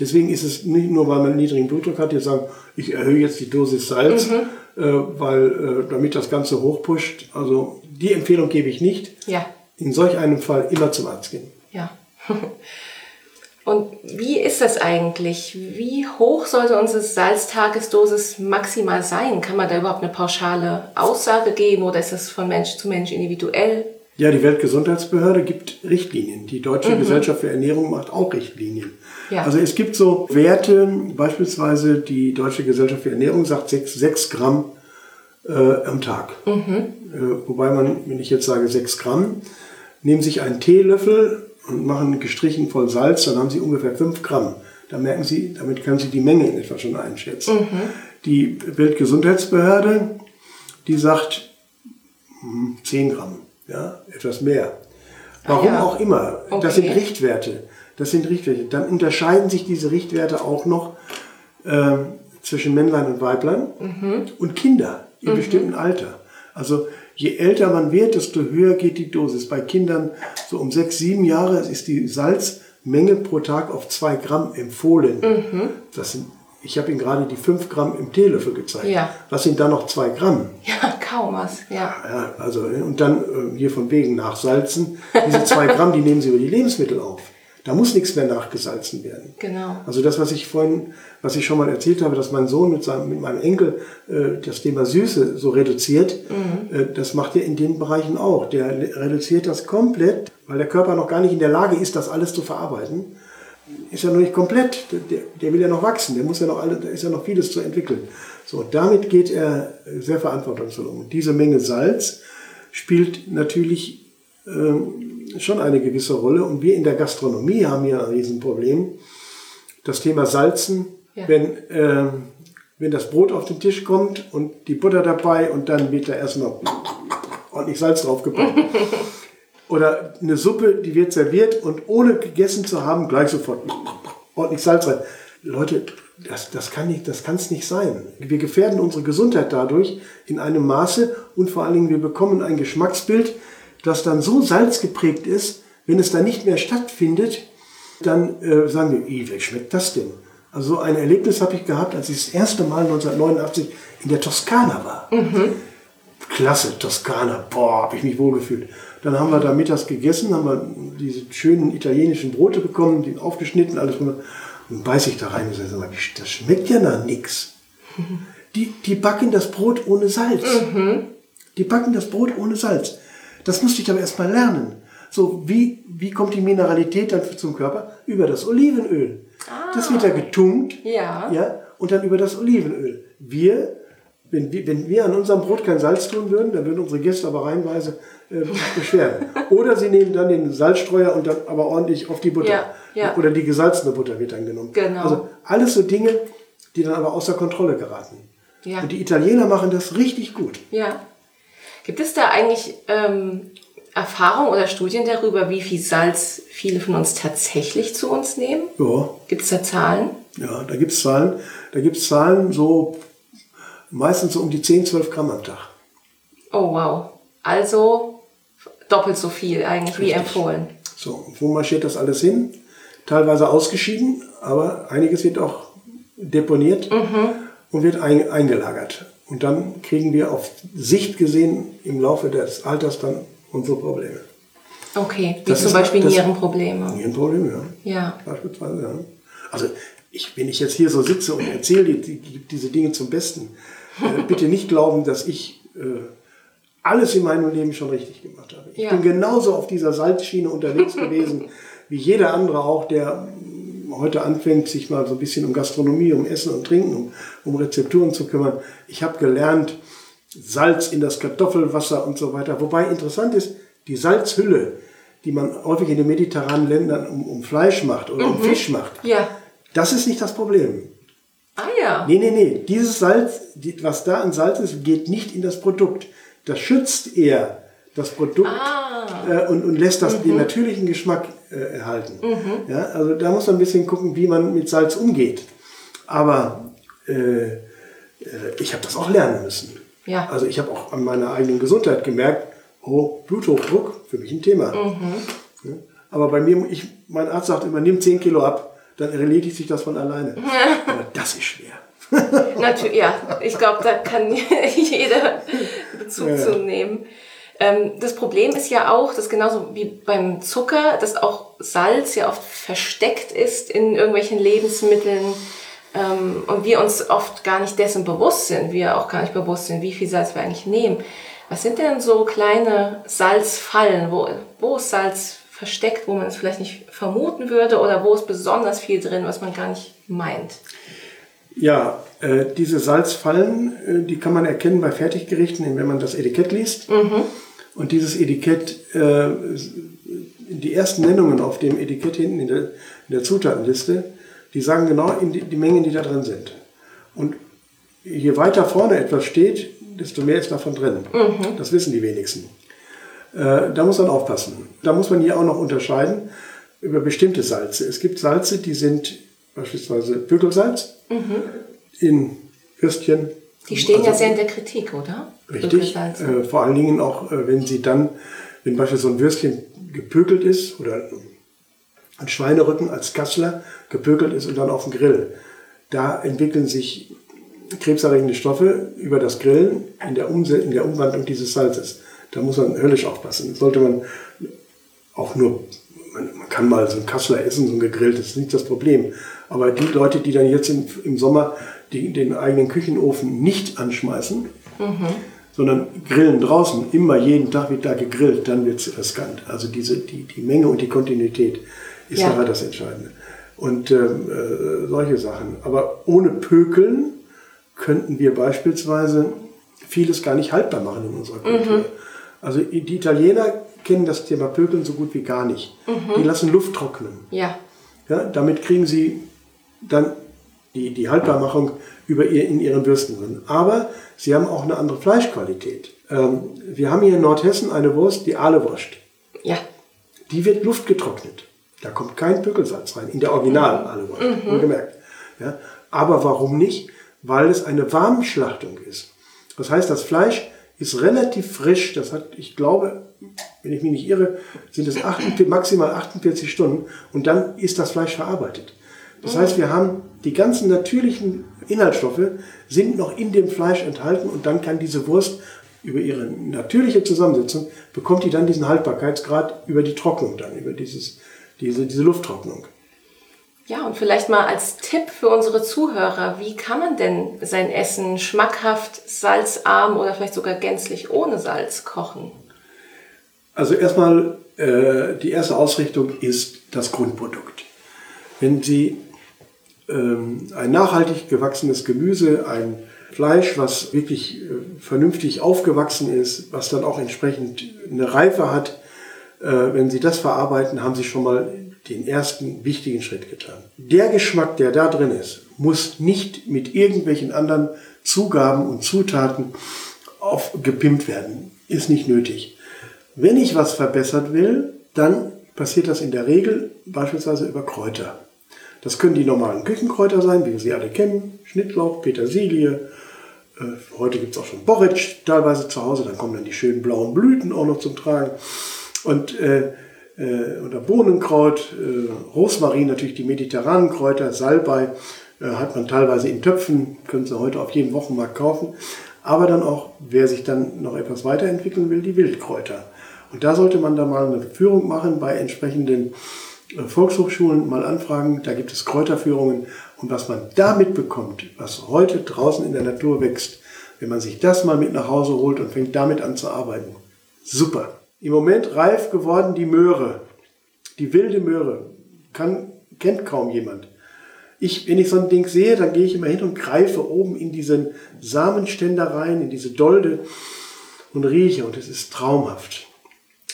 Deswegen ist es nicht nur, weil man einen niedrigen Blutdruck hat, jetzt sagen, ich erhöhe jetzt die Dosis Salz, mhm. äh, weil äh, damit das Ganze hochpusht. Also die Empfehlung gebe ich nicht. Ja in solch einem Fall immer zum Arzt gehen. Ja. Und wie ist das eigentlich? Wie hoch sollte unsere Salztagesdosis maximal sein? Kann man da überhaupt eine pauschale Aussage geben oder ist das von Mensch zu Mensch individuell? Ja, die Weltgesundheitsbehörde gibt Richtlinien. Die Deutsche mhm. Gesellschaft für Ernährung macht auch Richtlinien. Ja. Also es gibt so Werte, beispielsweise die Deutsche Gesellschaft für Ernährung sagt 6, 6 Gramm äh, am Tag. Mhm. Äh, wobei man, wenn ich jetzt sage 6 Gramm, nehmen sich einen Teelöffel und machen gestrichen voll Salz, dann haben Sie ungefähr 5 Gramm. Da merken Sie, damit können Sie die Menge in etwa schon einschätzen. Mhm. Die Weltgesundheitsbehörde, die sagt 10 hm, Gramm, ja, etwas mehr. Warum ah, ja. auch immer. Okay. Das sind Richtwerte. Das sind Richtwerte. Dann unterscheiden sich diese Richtwerte auch noch äh, zwischen Männlein und Weiblein mhm. und Kinder in mhm. bestimmten Alter. Also Je älter man wird, desto höher geht die Dosis. Bei Kindern so um sechs, sieben Jahre ist die Salzmenge pro Tag auf zwei Gramm empfohlen. Mhm. Das sind, ich habe Ihnen gerade die fünf Gramm im Teelöffel gezeigt. Ja. Was sind da noch zwei Gramm? Ja, kaum was. Ja. ja also, und dann äh, hier von wegen nachsalzen. Diese zwei Gramm, die nehmen Sie über die Lebensmittel auf. Da muss nichts mehr nachgesalzen werden. Genau. Also das, was ich vorhin, was ich schon mal erzählt habe, dass mein Sohn mit, seinem, mit meinem Enkel äh, das Thema Süße so reduziert, mhm. äh, das macht er in den Bereichen auch. Der reduziert das komplett, weil der Körper noch gar nicht in der Lage ist, das alles zu verarbeiten. Ist ja noch nicht komplett. Der, der will ja noch wachsen. Der muss ja noch alle, da ist ja noch vieles zu entwickeln. So, damit geht er sehr verantwortungsvoll um. Diese Menge Salz spielt natürlich ähm, schon eine gewisse Rolle. Und wir in der Gastronomie haben hier ein Riesenproblem. Das Thema Salzen, ja. wenn, äh, wenn das Brot auf den Tisch kommt und die Butter dabei und dann wird da erst noch ordentlich Salz draufgepackt. Oder eine Suppe, die wird serviert und ohne gegessen zu haben, gleich sofort ordentlich Salz rein. Leute, das, das kann nicht, das kann es nicht sein. Wir gefährden unsere Gesundheit dadurch in einem Maße und vor allen Dingen wir bekommen ein Geschmacksbild, das dann so salzgeprägt ist, wenn es dann nicht mehr stattfindet, dann äh, sagen wir, wie schmeckt das denn? Also so ein Erlebnis habe ich gehabt, als ich das erste Mal 1989 in der Toskana war. Mhm. Klasse, Toskana, boah, habe ich mich wohlgefühlt. Dann haben wir da mittags gegessen, haben wir diese schönen italienischen Brote bekommen, die aufgeschnitten, alles. Und beiß ich da rein und sage, das schmeckt ja nach nix. Mhm. Die, die backen das Brot ohne Salz. Mhm. Die backen das Brot ohne Salz. Das musste ich aber erstmal lernen. So, wie, wie kommt die Mineralität dann zum Körper? Über das Olivenöl. Ah. Das wird da getunkt. Ja. ja. Und dann über das Olivenöl. Wir, wenn wir, wenn wir an unserem Brot kein Salz tun würden, dann würden unsere Gäste aber reihenweise äh, beschweren. Oder sie nehmen dann den Salzstreuer und dann aber ordentlich auf die Butter. Ja, ja. Oder die gesalzene Butter wird dann genommen. Genau. Also alles so Dinge, die dann aber außer Kontrolle geraten. Ja. Und die Italiener machen das richtig gut. Ja. Gibt es da eigentlich ähm, Erfahrung oder Studien darüber, wie viel Salz viele von uns tatsächlich zu uns nehmen? Ja. Gibt es da Zahlen? Ja, da gibt es Zahlen. Da gibt es Zahlen so meistens so um die 10, 12 Gramm am Tag. Oh wow. Also doppelt so viel eigentlich Richtig. wie empfohlen. So, wo marschiert das alles hin? Teilweise ausgeschieden, aber einiges wird auch deponiert und wird ein, eingelagert. Und dann kriegen wir auf Sicht gesehen im Laufe des Alters dann unsere Probleme. Okay, wie Das zum Beispiel das- Nierenprobleme. Nierenprobleme, ja. Ja. Beispielsweise, ja. Also, ich, wenn ich jetzt hier so sitze und erzähle die, die, diese Dinge zum Besten, äh, bitte nicht glauben, dass ich äh, alles in meinem Leben schon richtig gemacht habe. Ich Ja. bin genauso auf dieser Salzschiene unterwegs gewesen, wie jeder andere auch, der heute anfängt, sich mal so ein bisschen um Gastronomie, um Essen und Trinken, um, um Rezepturen zu kümmern. Ich habe gelernt, Salz in das Kartoffelwasser und so weiter. Wobei interessant ist, die Salzhülle, die man häufig in den mediterranen Ländern um, um Fleisch macht oder um Fisch macht, Ja. das ist nicht das Problem. Ah ja. Nee, nee, nee. Dieses Salz, was da an Salz ist, geht nicht in das Produkt. Das schützt eher das Produkt äh, und, und lässt das, den natürlichen Geschmack äh, erhalten. Ja, also da muss man ein bisschen gucken, wie man mit Salz umgeht. Aber äh, äh, ich habe das auch lernen müssen. Ja. Also ich habe auch an meiner eigenen Gesundheit gemerkt, oh, Bluthochdruck, für mich ein Thema. Ja, aber bei mir, ich, mein Arzt sagt immer, nimm 10 Kilo ab, dann erledigt sich das von alleine. Aber das ist schwer. Natürlich, ja. Ich glaube, da kann jeder Bezug ja. zu nehmen. Ähm, das Problem ist ja auch, dass genauso wie beim Zucker, dass auch Salz ja oft versteckt ist in irgendwelchen Lebensmitteln ähm, und wir uns oft gar nicht dessen bewusst sind, wir auch gar nicht bewusst sind, wie viel Salz wir eigentlich nehmen. Was sind denn so kleine Salzfallen, wo, wo ist Salz versteckt, wo man es vielleicht nicht vermuten würde oder wo ist besonders viel drin, was man gar nicht meint? Ja, äh, diese Salzfallen, äh, die kann man erkennen bei Fertiggerichten, wenn man das Etikett liest. Und dieses Etikett, äh, die ersten Nennungen auf dem Etikett hinten in der, in der Zutatenliste, die sagen genau in die, die Mengen, die da drin sind. Und je weiter vorne etwas steht, desto mehr ist davon drin. Das wissen die wenigsten. Äh, da muss man aufpassen. Da muss man hier auch noch unterscheiden über bestimmte Salze. Es gibt Salze, die sind beispielsweise Pökelsalz in Würstchen. Die stehen ja Also sehr in der Kritik, oder? Richtig. Äh, vor allen Dingen auch, äh, wenn sie dann, wenn beispielsweise so ein Würstchen gepökelt ist oder ein Schweinerücken als Kassler gepökelt ist und dann auf dem Grill. Da entwickeln sich krebserregende Stoffe über das Grillen in der, Umse in der Umwandlung dieses Salzes. Da muss man höllisch aufpassen. Das sollte man auch nur, man, man kann mal so ein Kassler essen, so ein gegrilltes, ist nicht das Problem. Aber die Leute, die dann jetzt im, im Sommer die, den eigenen Küchenofen nicht anschmeißen, sondern grillen draußen, immer jeden Tag wird da gegrillt, dann wird es riskant. Also diese, die, die Menge und die Kontinuität ist Ja. nachher das Entscheidende. Und ähm, äh, solche Sachen. Aber ohne Pökeln könnten wir beispielsweise vieles gar nicht haltbar machen in unserer Kultur. Also die Italiener kennen das Thema Pökeln so gut wie gar nicht. Die lassen Luft trocknen. Ja, Ja, damit kriegen sie dann die, die Haltbarmachung über ihr, in ihren Würsten drin. Aber sie haben auch eine andere Fleischqualität. Ähm, wir haben hier in Nordhessen eine Wurst, die Ahlewurst. ja, Die wird luftgetrocknet. Da kommt kein Pökelsalz rein, in der original Ahlewurst, wohlgemerkt. Ja, aber warum nicht? Weil es eine Warmschlachtung ist. Das heißt, das Fleisch ist relativ frisch. Das hat, ich glaube, wenn ich mich nicht irre, sind es 48, maximal 48 Stunden und dann ist das Fleisch verarbeitet. Das heißt, wir haben die ganzen natürlichen Inhaltsstoffe sind noch in dem Fleisch enthalten und dann kann diese Wurst über ihre natürliche Zusammensetzung bekommt die dann diesen Haltbarkeitsgrad über die Trocknung dann, über dieses, diese, diese Lufttrocknung. Ja, und vielleicht mal als Tipp für unsere Zuhörer, wie kann man denn sein Essen schmackhaft, salzarm oder vielleicht sogar gänzlich ohne Salz kochen? Also erstmal, äh, die erste Ausrichtung ist das Grundprodukt. Wenn Sie ein nachhaltig gewachsenes Gemüse, ein Fleisch, was wirklich äh, vernünftig aufgewachsen ist, was dann auch entsprechend eine Reife hat, äh, wenn Sie das verarbeiten, haben Sie schon mal den ersten wichtigen Schritt getan. Der Geschmack, der da drin ist, muss nicht mit irgendwelchen anderen Zugaben und Zutaten aufgepimpt werden. Ist nicht nötig. Wenn ich was verbessert will, dann passiert das in der Regel beispielsweise über Kräuter. Das können die normalen Küchenkräuter sein, wie wir sie alle kennen. Schnittlauch, Petersilie. Äh, heute gibt es auch schon Borretsch teilweise zu Hause. Dann kommen dann die schönen blauen Blüten auch noch zum Tragen. Und äh, äh, oder Bohnenkraut, äh, Rosmarin, natürlich die mediterranen Kräuter, Salbei äh, hat man teilweise in Töpfen, können Sie heute auf jedem Wochenmarkt kaufen. Aber dann auch, wer sich dann noch etwas weiterentwickeln will, die Wildkräuter. Und da sollte man da mal eine Führung machen bei entsprechenden äh, Volkshochschulen, mal anfragen. Da gibt es Kräuterführungen. Und was man da mitbekommt, was heute draußen in der Natur wächst, wenn man sich das mal mit nach Hause holt und fängt damit an zu arbeiten, super. Im Moment reif geworden die Möhre, die wilde Möhre, kann, kennt kaum jemand. Ich, wenn ich so ein Ding sehe, dann gehe ich immer hin und greife oben in diesen Samenständer rein, in diese Dolde und rieche und es ist traumhaft.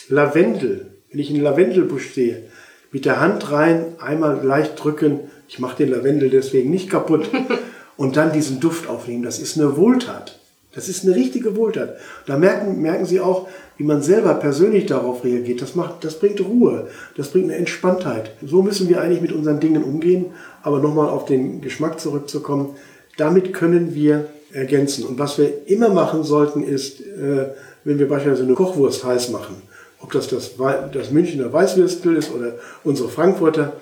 Lavendel, wenn ich einen Lavendelbusch sehe, mit der Hand rein, einmal leicht drücken, ich mache den Lavendel deswegen nicht kaputt, und dann diesen Duft aufnehmen, das ist eine Wohltat. Das ist eine richtige Wohltat. Da merken, merken Sie auch, wie man selber persönlich darauf reagiert. Das, macht, das bringt Ruhe, das bringt eine Entspanntheit. So müssen wir eigentlich mit unseren Dingen umgehen. Aber nochmal auf den Geschmack zurückzukommen, damit können wir ergänzen. Und was wir immer machen sollten, ist, äh, wenn wir beispielsweise eine Kochwurst heiß machen, ob das das, das Münchner Weißwürstel ist oder unsere Frankfurter,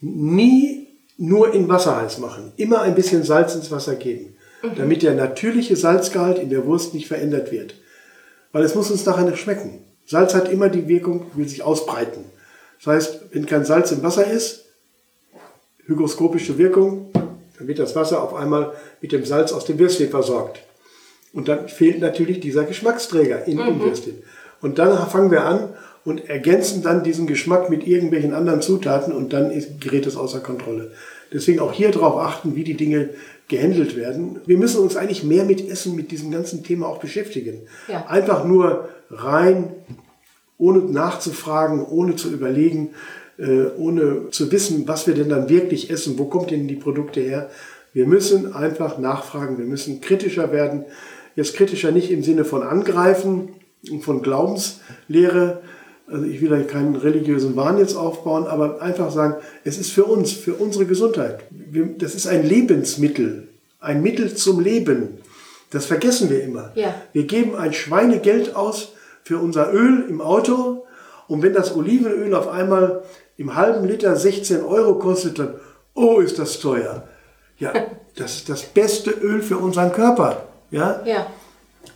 nie nur in Wasser heiß machen. Immer ein bisschen Salz ins Wasser geben, mhm. damit der natürliche Salzgehalt in der Wurst nicht verändert wird. Weil es muss uns nachher nicht schmecken. Salz hat immer die Wirkung, will sich ausbreiten. Das heißt, wenn kein Salz im Wasser ist, hygroskopische Wirkung, dann wird das Wasser auf einmal mit dem Salz aus dem Würstchen versorgt. Und dann fehlt natürlich dieser Geschmacksträger in mhm. dem Würstchen. Und dann fangen wir an und ergänzen dann diesen Geschmack mit irgendwelchen anderen Zutaten und dann gerät es außer Kontrolle. Deswegen auch hier darauf achten, wie die Dinge gehandelt werden. Wir müssen uns eigentlich mehr mit Essen, mit diesem ganzen Thema auch beschäftigen. Ja. Einfach nur rein, ohne nachzufragen, ohne zu überlegen, äh, ohne zu wissen, was wir denn dann wirklich essen, wo kommt denn die Produkte her. Wir müssen einfach nachfragen, wir müssen kritischer werden. Jetzt kritischer nicht im Sinne von angreifen, von Glaubenslehre. Also ich will da keinen religiösen Wahn jetzt aufbauen, aber einfach sagen, es ist für uns, für unsere Gesundheit. Das ist ein Lebensmittel, ein Mittel zum Leben. Das vergessen wir immer. Ja. Wir geben ein Schweinegeld aus für unser Öl im Auto und wenn das Olivenöl auf einmal im halben Liter 16 Euro kostet, dann, oh, ist das teuer. Ja, das ist das beste Öl für unseren Körper. Ja? ja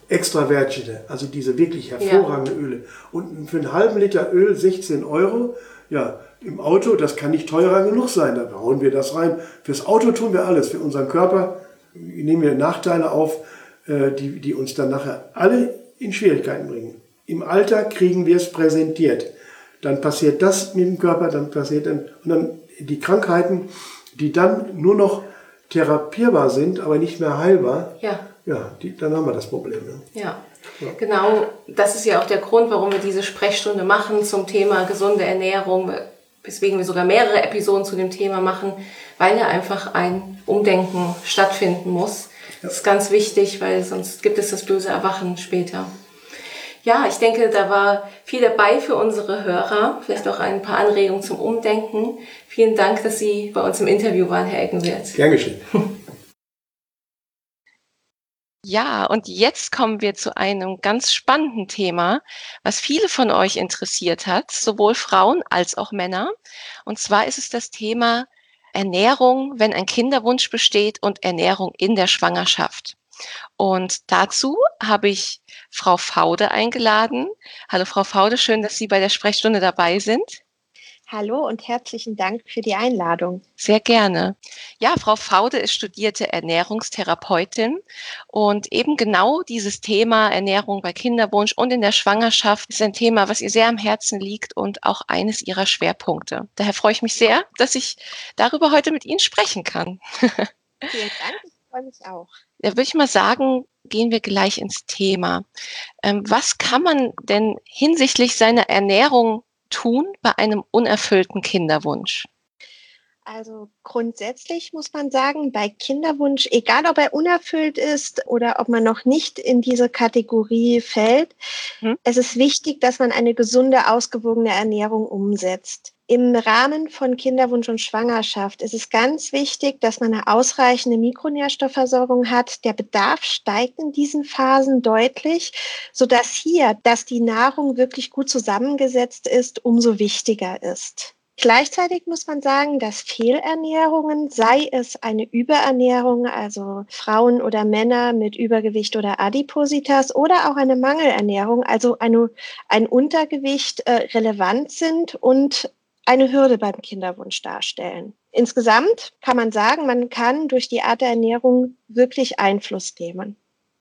extra Wertschätze, also diese wirklich hervorragende ja. Öle. Und für einen halben Liter Öl 16 Euro, ja, im Auto, das kann nicht teurer genug sein, da hauen wir das rein. Fürs Auto tun wir alles, für unseren Körper nehmen wir Nachteile auf, äh, die, die uns dann nachher alle in Schwierigkeiten bringen. Im Alter kriegen wir es präsentiert. Dann passiert das mit dem Körper, dann passiert dann, und dann die Krankheiten, die dann nur noch therapierbar sind, aber nicht mehr heilbar. Ja ja, die, dann haben wir das Problem. Ne? Ja. ja. Genau, das ist ja auch der Grund, warum wir diese Sprechstunde machen zum Thema gesunde Ernährung, weswegen wir sogar mehrere Episoden zu dem Thema machen, weil ja einfach ein Umdenken stattfinden muss. Ja. Das ist ganz wichtig, weil sonst gibt es das böse Erwachen später. Ja, ich denke, da war viel dabei für unsere Hörer. Vielleicht auch ein paar Anregungen zum Umdenken. Vielen Dank, dass Sie bei uns im Interview waren, Herr Eckenwert. Gern geschehen. Ja, und jetzt kommen wir zu einem ganz spannenden Thema, was viele von euch interessiert hat, sowohl Frauen als auch Männer. Und zwar ist es das Thema Ernährung, wenn ein Kinderwunsch besteht und Ernährung in der Schwangerschaft. Und dazu habe ich Frau Faude eingeladen. Hallo Frau Faude, schön, dass Sie bei der Sprechstunde dabei sind. Hallo und herzlichen Dank für die Einladung. Sehr gerne. Ja, Frau Faude ist studierte Ernährungstherapeutin und eben genau dieses Thema Ernährung bei Kinderwunsch und in der Schwangerschaft ist ein Thema, was ihr sehr am Herzen liegt und auch eines ihrer Schwerpunkte. Daher freue ich mich sehr, dass ich darüber heute mit Ihnen sprechen kann. Vielen Dank, ich freue mich auch. Da würde ich mal sagen, gehen wir gleich ins Thema. Ähm, was kann man denn hinsichtlich seiner Ernährung tun bei einem unerfüllten Kinderwunsch? Also grundsätzlich muss man sagen, bei Kinderwunsch, egal ob er unerfüllt ist oder ob man noch nicht in diese Kategorie fällt, hm. es ist wichtig, dass man eine gesunde, ausgewogene Ernährung umsetzt. Im Rahmen von Kinderwunsch und Schwangerschaft ist es ganz wichtig, dass man eine ausreichende Mikronährstoffversorgung hat. Der Bedarf steigt in diesen Phasen deutlich, sodass hier, dass die Nahrung wirklich gut zusammengesetzt ist, umso wichtiger ist. Gleichzeitig muss man sagen, dass Fehlernährungen, sei es eine Überernährung, also Frauen oder Männer mit Übergewicht oder Adipositas oder auch eine Mangelernährung, also eine, ein Untergewicht äh, relevant sind und eine Hürde beim Kinderwunsch darstellen. Insgesamt kann man sagen, man kann durch die Art der Ernährung wirklich Einfluss nehmen.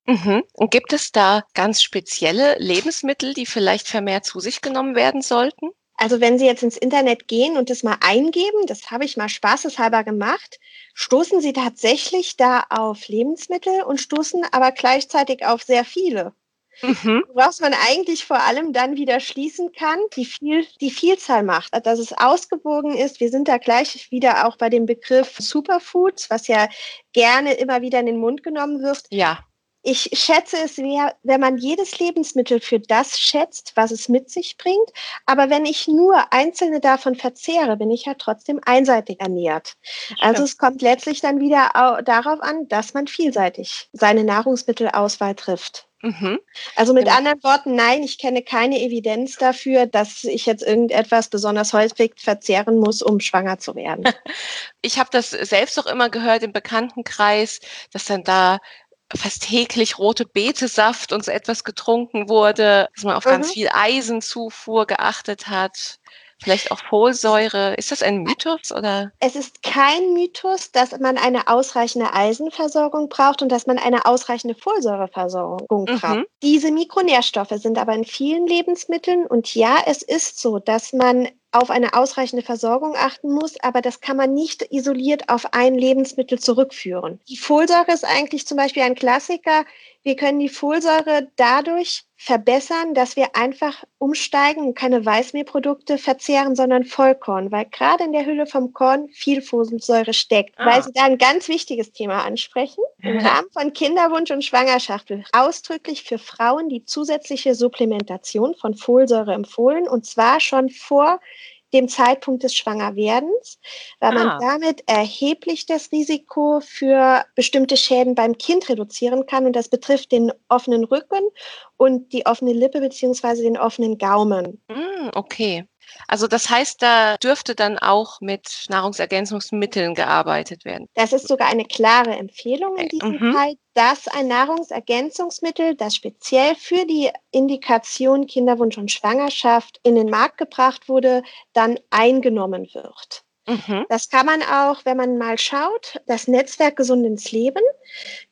Mhm. Und gibt es da ganz spezielle Lebensmittel, die vielleicht vermehrt zu sich genommen werden sollten? Also wenn Sie jetzt ins Internet gehen und das mal eingeben, das habe ich mal spaßeshalber gemacht, stoßen Sie tatsächlich da auf Lebensmittel und stoßen aber gleichzeitig auf sehr viele. Mhm. Was man eigentlich vor allem dann wieder schließen kann, die, viel, die Vielzahl macht, dass es ausgewogen ist. Wir sind da gleich wieder auch bei dem Begriff Superfoods, was ja gerne immer wieder in den Mund genommen wird. Ja. Ich schätze es, wenn man jedes Lebensmittel für das schätzt, was es mit sich bringt. Aber wenn ich nur einzelne davon verzehre, bin ich ja trotzdem einseitig ernährt. Also es kommt letztlich dann wieder darauf an, dass man vielseitig seine Nahrungsmittelauswahl trifft. Mhm. Also mit genau. anderen Worten, nein, ich kenne keine Evidenz dafür, dass ich jetzt irgendetwas besonders häufig verzehren muss, um schwanger zu werden. Ich habe das selbst auch immer gehört im Bekanntenkreis, dass dann da fast täglich rote Betesaft und so etwas getrunken wurde, dass man auf mhm. ganz viel Eisenzufuhr geachtet hat. Vielleicht auch Folsäure. Ist das ein Mythos oder? Es ist kein Mythos, dass man eine ausreichende Eisenversorgung braucht und dass man eine ausreichende Folsäureversorgung mhm. braucht. Diese Mikronährstoffe sind aber in vielen Lebensmitteln und ja, es ist so, dass man auf eine ausreichende Versorgung achten muss, aber das kann man nicht isoliert auf ein Lebensmittel zurückführen. Die Folsäure ist eigentlich zum Beispiel ein Klassiker. Wir können die Folsäure dadurch verbessern, dass wir einfach umsteigen und keine Weißmehlprodukte verzehren, sondern Vollkorn, weil gerade in der Hülle vom Korn viel Folsäure steckt. Ah. Weil Sie da ein ganz wichtiges Thema ansprechen. Im Rahmen von Kinderwunsch und Schwangerschaft wird ausdrücklich für Frauen die zusätzliche Supplementation von Folsäure empfohlen und zwar schon vor dem Zeitpunkt des Schwangerwerdens, weil ah. man damit erheblich das Risiko für bestimmte Schäden beim Kind reduzieren kann. Und das betrifft den offenen Rücken und die offene Lippe beziehungsweise den offenen Gaumen. Mm, okay. Also das heißt, da dürfte dann auch mit Nahrungsergänzungsmitteln gearbeitet werden. Das ist sogar eine klare Empfehlung in diesem mhm. Fall, dass ein Nahrungsergänzungsmittel, das speziell für die Indikation Kinderwunsch und Schwangerschaft in den Markt gebracht wurde, dann eingenommen wird. Mhm. Das kann man auch, wenn man mal schaut, das Netzwerk Gesund ins Leben.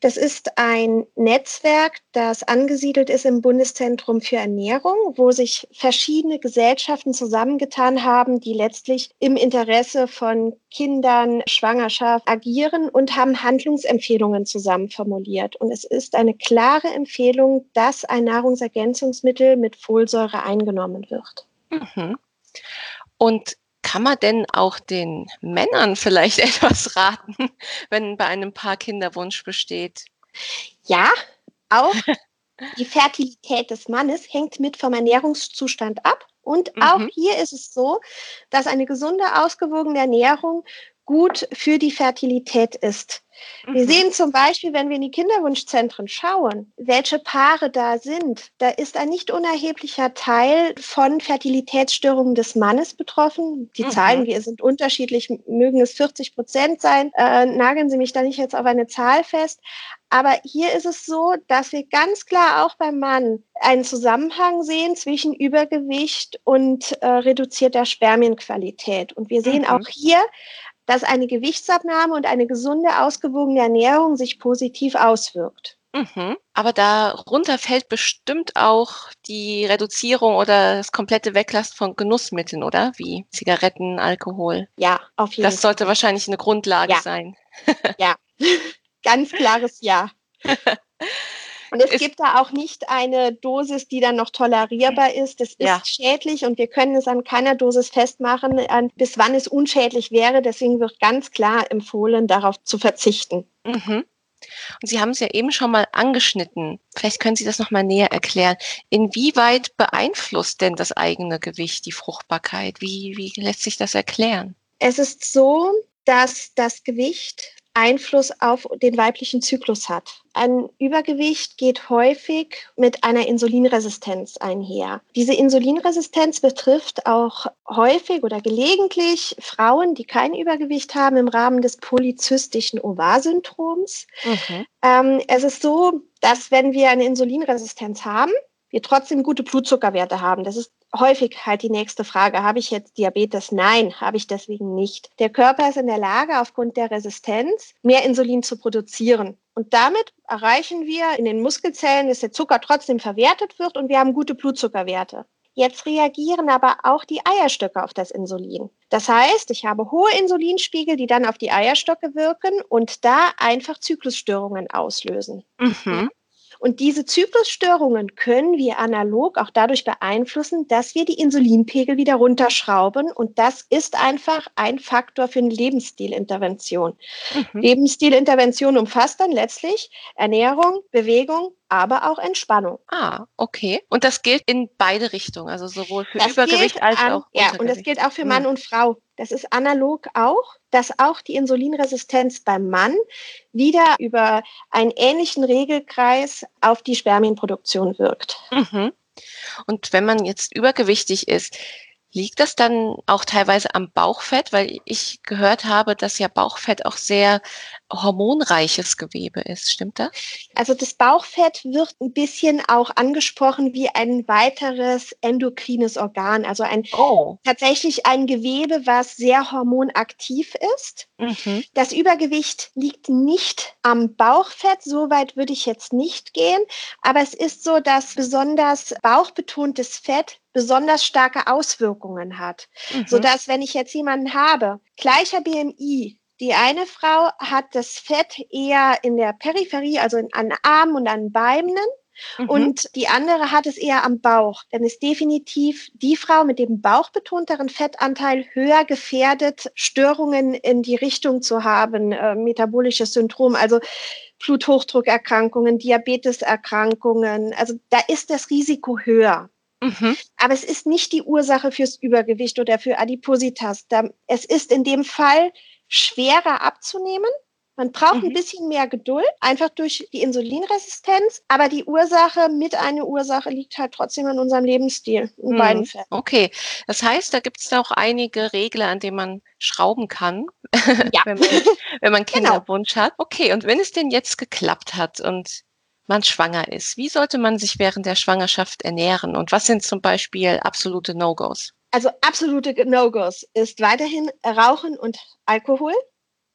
Das ist ein Netzwerk, das angesiedelt ist im Bundeszentrum für Ernährung, wo sich verschiedene Gesellschaften zusammengetan haben, die letztlich im Interesse von Kindern, Schwangerschaft agieren und haben Handlungsempfehlungen zusammen formuliert. Und es ist eine klare Empfehlung, dass ein Nahrungsergänzungsmittel mit Folsäure eingenommen wird. Mhm. Und kann man denn auch den Männern vielleicht etwas raten, wenn bei einem Paar Kinderwunsch besteht? Ja, auch die Fertilität des Mannes hängt mit vom Ernährungszustand ab. Und auch mhm. hier ist es so, dass eine gesunde, ausgewogene Ernährung gut für die Fertilität ist. Wir mhm. sehen zum Beispiel, wenn wir in die Kinderwunschzentren schauen, welche Paare da sind, da ist ein nicht unerheblicher Teil von Fertilitätsstörungen des Mannes betroffen. Die mhm. Zahlen sind unterschiedlich, mögen es 40 Prozent sein, äh, nageln Sie mich da nicht jetzt auf eine Zahl fest. Aber hier ist es so, dass wir ganz klar auch beim Mann einen Zusammenhang sehen zwischen Übergewicht und äh, reduzierter Spermienqualität. Und wir sehen mhm. auch hier dass eine Gewichtsabnahme und eine gesunde, ausgewogene Ernährung sich positiv auswirkt. Mhm. Aber darunter fällt bestimmt auch die Reduzierung oder das komplette Weglassen von Genussmitteln, oder? Wie Zigaretten, Alkohol. Ja, auf jeden Fall. Das sollte wahrscheinlich eine Grundlage ja. sein. ja, ganz klares Ja. Und es gibt da auch nicht eine Dosis, die dann noch tolerierbar ist. Das ist ja. schädlich und wir können es an keiner Dosis festmachen, an, bis wann es unschädlich wäre. Deswegen wird ganz klar empfohlen, darauf zu verzichten. Mhm. Und Sie haben es ja eben schon mal angeschnitten. Vielleicht können Sie das noch mal näher erklären. Inwieweit beeinflusst denn das eigene Gewicht die Fruchtbarkeit? Wie, wie lässt sich das erklären? Es ist so, dass das Gewicht Einfluss auf den weiblichen Zyklus hat. Ein Übergewicht geht häufig mit einer Insulinresistenz einher. Diese Insulinresistenz betrifft auch häufig oder gelegentlich Frauen, die kein Übergewicht haben im Rahmen des polyzystischen Ovar-Syndroms. Okay. Ähm, es ist so, dass wenn wir eine Insulinresistenz haben, wir trotzdem gute Blutzuckerwerte haben. Das ist häufig halt die nächste Frage. Habe ich jetzt Diabetes? Nein, habe ich deswegen nicht. Der Körper ist in der Lage, aufgrund der Resistenz mehr Insulin zu produzieren. Und damit erreichen wir in den Muskelzellen, dass der Zucker trotzdem verwertet wird und wir haben gute Blutzuckerwerte. Jetzt reagieren aber auch die Eierstöcke auf das Insulin. Das heißt, ich habe hohe Insulinspiegel, die dann auf die Eierstöcke wirken und da einfach Zyklusstörungen auslösen. Mhm. Und diese Zyklusstörungen können wir analog auch dadurch beeinflussen, dass wir die Insulinpegel wieder runterschrauben. Und das ist einfach ein Faktor für eine Lebensstilintervention. Mhm. Lebensstilintervention umfasst dann letztlich Ernährung, Bewegung, aber auch Entspannung. Ah, okay. Und das gilt in beide Richtungen, also sowohl für das Übergewicht als an, auch Ja, und das gilt auch für hm. Mann und Frau. Das ist analog auch, dass auch die Insulinresistenz beim Mann wieder über einen ähnlichen Regelkreis auf die Spermienproduktion wirkt. Mhm. Und wenn man jetzt übergewichtig ist, Liegt das dann auch teilweise am Bauchfett? Weil ich gehört habe, dass ja Bauchfett auch sehr hormonreiches Gewebe ist. Stimmt das? Also das Bauchfett wird ein bisschen auch angesprochen wie ein weiteres endokrines Organ. Also ein oh. tatsächlich ein Gewebe, was sehr hormonaktiv ist. Mhm. Das Übergewicht liegt nicht am Bauchfett. So weit würde ich jetzt nicht gehen. Aber es ist so, dass besonders bauchbetontes Fett besonders starke Auswirkungen hat. Mhm. Sodass, wenn ich jetzt jemanden habe, gleicher BMI, die eine Frau hat das Fett eher in der Peripherie, also an Armen und an Beinen. Mhm. Und die andere hat es eher am Bauch. Dann ist definitiv die Frau mit dem bauchbetonteren Fettanteil höher gefährdet, Störungen in die Richtung zu haben, äh, metabolisches Syndrom, also Bluthochdruckerkrankungen, Diabeteserkrankungen. Also da ist das Risiko höher. Mhm. Aber es ist nicht die Ursache fürs Übergewicht oder für Adipositas. Es ist in dem Fall schwerer abzunehmen. Man braucht mhm. ein bisschen mehr Geduld, einfach durch die Insulinresistenz. Aber die Ursache mit einer Ursache liegt halt trotzdem in unserem Lebensstil, in mhm. beiden Fällen. Okay, das heißt, da gibt es auch einige Regler, an denen man schrauben kann, ja. wenn man, wenn man genau. Kinderwunsch genau. hat. Okay, und wenn es denn jetzt geklappt hat und man schwanger ist. Wie sollte man sich während der Schwangerschaft ernähren und was sind zum Beispiel absolute No-Gos? Also absolute No-Gos ist weiterhin Rauchen und Alkohol.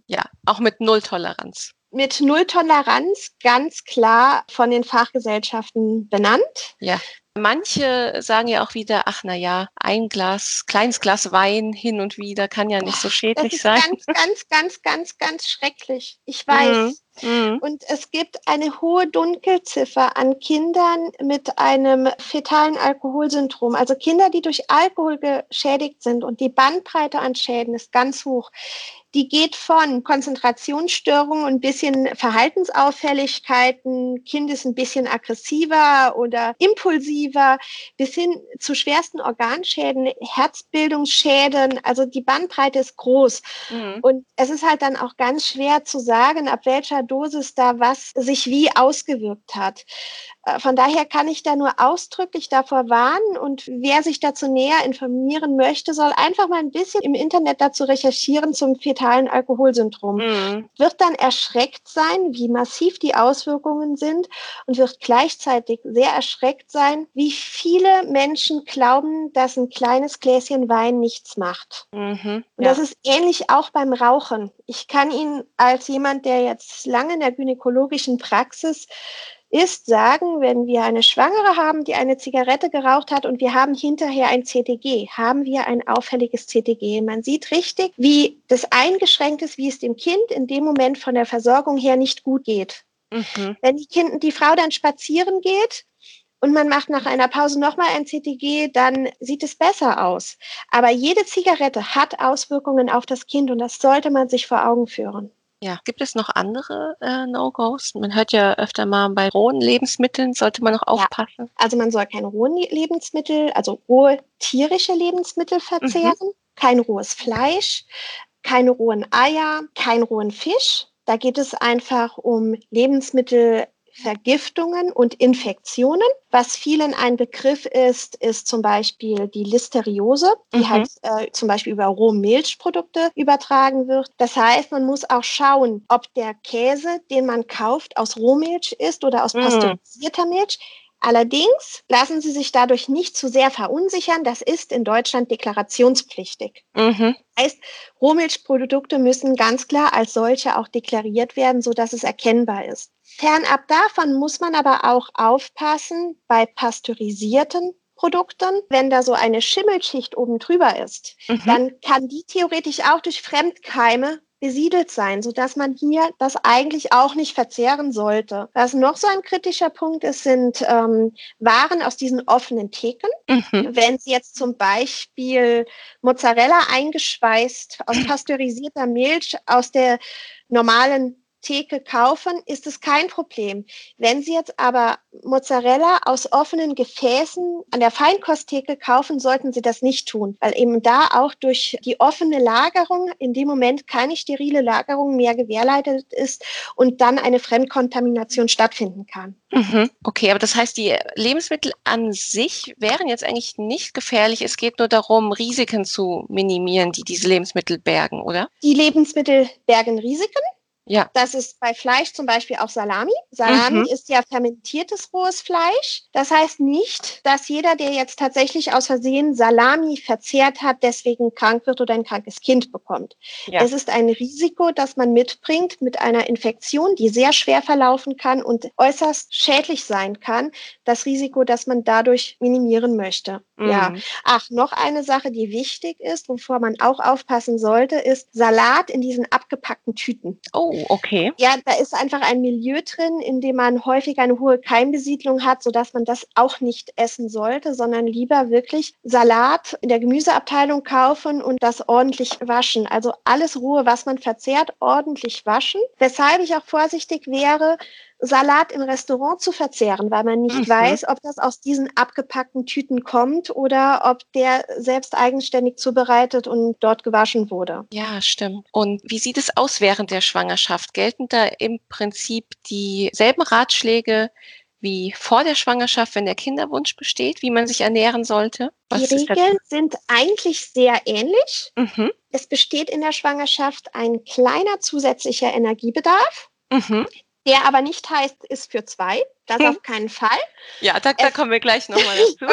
Ja, auch mit Nulltoleranz. Mit Nulltoleranz ganz klar von den Fachgesellschaften benannt. Ja. Manche sagen ja auch wieder, ach na ja, ein Glas, kleines Glas Wein hin und wieder kann ja nicht so schädlich sein. Ganz, ganz, ganz, ganz, ganz schrecklich. Ich weiß. Mhm. Mhm. Und es gibt eine hohe Dunkelziffer an Kindern mit einem fetalen Alkoholsyndrom. Also Kinder, die durch Alkohol geschädigt sind und die Bandbreite an Schäden ist ganz hoch die geht von Konzentrationsstörungen und ein bisschen Verhaltensauffälligkeiten, Kind ist ein bisschen aggressiver oder impulsiver, bis hin zu schwersten Organschäden, Herzbildungsschäden. Also die Bandbreite ist groß. Mhm. Und es ist halt dann auch ganz schwer zu sagen, ab welcher Dosis da was sich wie ausgewirkt hat. Äh, von daher kann ich da nur ausdrücklich davor warnen und wer sich dazu näher informieren möchte, soll einfach mal ein bisschen im Internet dazu recherchieren zum fetalen Alkoholsyndrom. Mhm. Wird dann erschreckt sein, wie massiv die Auswirkungen sind und wird gleichzeitig sehr erschreckt sein, wie viele Menschen glauben, dass ein kleines Gläschen Wein nichts macht. Mhm, und das ist ähnlich auch beim Rauchen. Ich kann Ihnen als jemand, der jetzt lange in der gynäkologischen Praxis ist sagen, wenn wir eine Schwangere haben, die eine Zigarette geraucht hat und wir haben hinterher ein CTG, haben wir ein auffälliges CTG. Man sieht richtig, wie das eingeschränkt ist, wie es dem Kind in dem Moment von der Versorgung her nicht gut geht. Mhm. Wenn die, kind, die Frau dann spazieren geht und man macht nach einer Pause nochmal ein CTG, dann sieht es besser aus. Aber jede Zigarette hat Auswirkungen auf das Kind und das sollte man sich vor Augen führen. Ja, gibt es noch andere äh, No-Gos? Man hört ja öfter mal bei rohen Lebensmitteln, sollte man noch aufpassen. Ja, also man soll keine rohen Lebensmittel, also rohe tierische Lebensmittel verzehren, mhm. kein rohes Fleisch, keine rohen Eier, kein rohen Fisch. Da geht es einfach um Lebensmittel, Vergiftungen und Infektionen. Was vielen ein Begriff ist, ist zum Beispiel die Listeriose, die mhm. halt äh, zum Beispiel über Rohmilchprodukte übertragen wird. Das heißt, man muss auch schauen, ob der Käse, den man kauft, aus Rohmilch ist oder aus mhm. pasteurisierter Milch. Allerdings lassen Sie sich dadurch nicht zu sehr verunsichern. Das ist in Deutschland deklarationspflichtig. Mhm. Heißt, Rohmilchprodukte müssen ganz klar als solche auch deklariert werden, so dass es erkennbar ist. Fernab davon muss man aber auch aufpassen bei pasteurisierten Produkten, wenn da so eine Schimmelschicht oben drüber ist, mhm. dann kann die theoretisch auch durch Fremdkeime besiedelt sein, sodass man hier das eigentlich auch nicht verzehren sollte. Was noch so ein kritischer Punkt ist, sind ähm, Waren aus diesen offenen Theken. Mhm. Wenn Sie jetzt zum Beispiel Mozzarella eingeschweißt aus pasteurisierter Milch aus der normalen Theke kaufen, ist es kein Problem. Wenn Sie jetzt aber Mozzarella aus offenen Gefäßen an der Feinkosttheke kaufen, sollten Sie das nicht tun, weil eben da auch durch die offene Lagerung in dem Moment keine sterile Lagerung mehr gewährleistet ist und dann eine Fremdkontamination stattfinden kann. Mhm. Okay, aber das heißt, die Lebensmittel an sich wären jetzt eigentlich nicht gefährlich. Es geht nur darum, Risiken zu minimieren, die diese Lebensmittel bergen, oder? Die Lebensmittel bergen Risiken. Ja. Das ist bei Fleisch zum Beispiel auch Salami. Salami mhm. ist ja fermentiertes rohes Fleisch. Das heißt nicht, dass jeder, der jetzt tatsächlich aus Versehen Salami verzehrt hat, deswegen krank wird oder ein krankes Kind bekommt. Ja. Es ist ein Risiko, das man mitbringt mit einer Infektion, die sehr schwer verlaufen kann und äußerst schädlich sein kann. Das Risiko, das man dadurch minimieren möchte. Mhm. Ja. Ach, noch eine Sache, die wichtig ist, wovor man auch aufpassen sollte, ist Salat in diesen abgepackten Tüten. Oh okay. Ja, da ist einfach ein Milieu drin, in dem man häufig eine hohe Keimbesiedlung hat, sodass man das auch nicht essen sollte, sondern lieber wirklich Salat in der Gemüseabteilung kaufen und das ordentlich waschen. Also alles Ruhe, was man verzehrt, ordentlich waschen. Weshalb ich auch vorsichtig wäre, Salat im Restaurant zu verzehren, weil man nicht mhm. weiß, ob das aus diesen abgepackten Tüten kommt oder ob der selbst eigenständig zubereitet und dort gewaschen wurde. Ja, stimmt. Und wie sieht es aus während der Schwangerschaft? Gelten da im Prinzip dieselben Ratschläge wie vor der Schwangerschaft, wenn der Kinderwunsch besteht, wie man sich ernähren sollte? Was die Regeln sind eigentlich sehr ähnlich. Mhm. Es besteht in der Schwangerschaft ein kleiner zusätzlicher Energiebedarf. Mhm der aber nicht heißt, ist für zwei. Das auf keinen Fall. Ja, da, da kommen wir gleich nochmal dazu.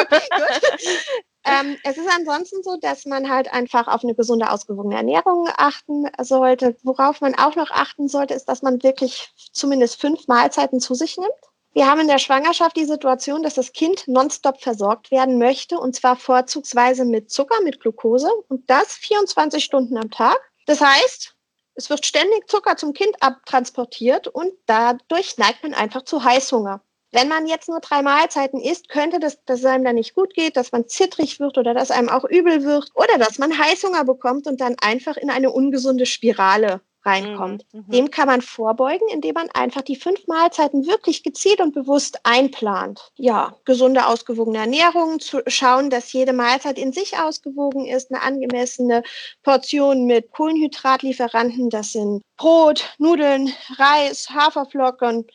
ähm, es ist ansonsten so, dass man halt einfach auf eine gesunde, ausgewogene Ernährung achten sollte. Worauf man auch noch achten sollte, ist, dass man wirklich zumindest fünf Mahlzeiten zu sich nimmt. Wir haben in der Schwangerschaft die Situation, dass das Kind nonstop versorgt werden möchte und zwar vorzugsweise mit Zucker, mit Glucose und das 24 Stunden am Tag. Das heißt, es wird ständig Zucker zum Kind abtransportiert und dadurch neigt man einfach zu Heißhunger. Wenn man jetzt nur drei Mahlzeiten isst, könnte das, dass es einem dann nicht gut geht, dass man zittrig wird oder dass einem auch übel wird oder dass man Heißhunger bekommt und dann einfach in eine ungesunde Spirale reinkommt. Mhm, mhm. Dem kann man vorbeugen, indem man einfach die fünf Mahlzeiten wirklich gezielt und bewusst einplant. Ja, gesunde, ausgewogene Ernährung, zu schauen, dass jede Mahlzeit in sich ausgewogen ist, eine angemessene Portion mit Kohlenhydratlieferanten, das sind Brot, Nudeln, Reis, Haferflocken.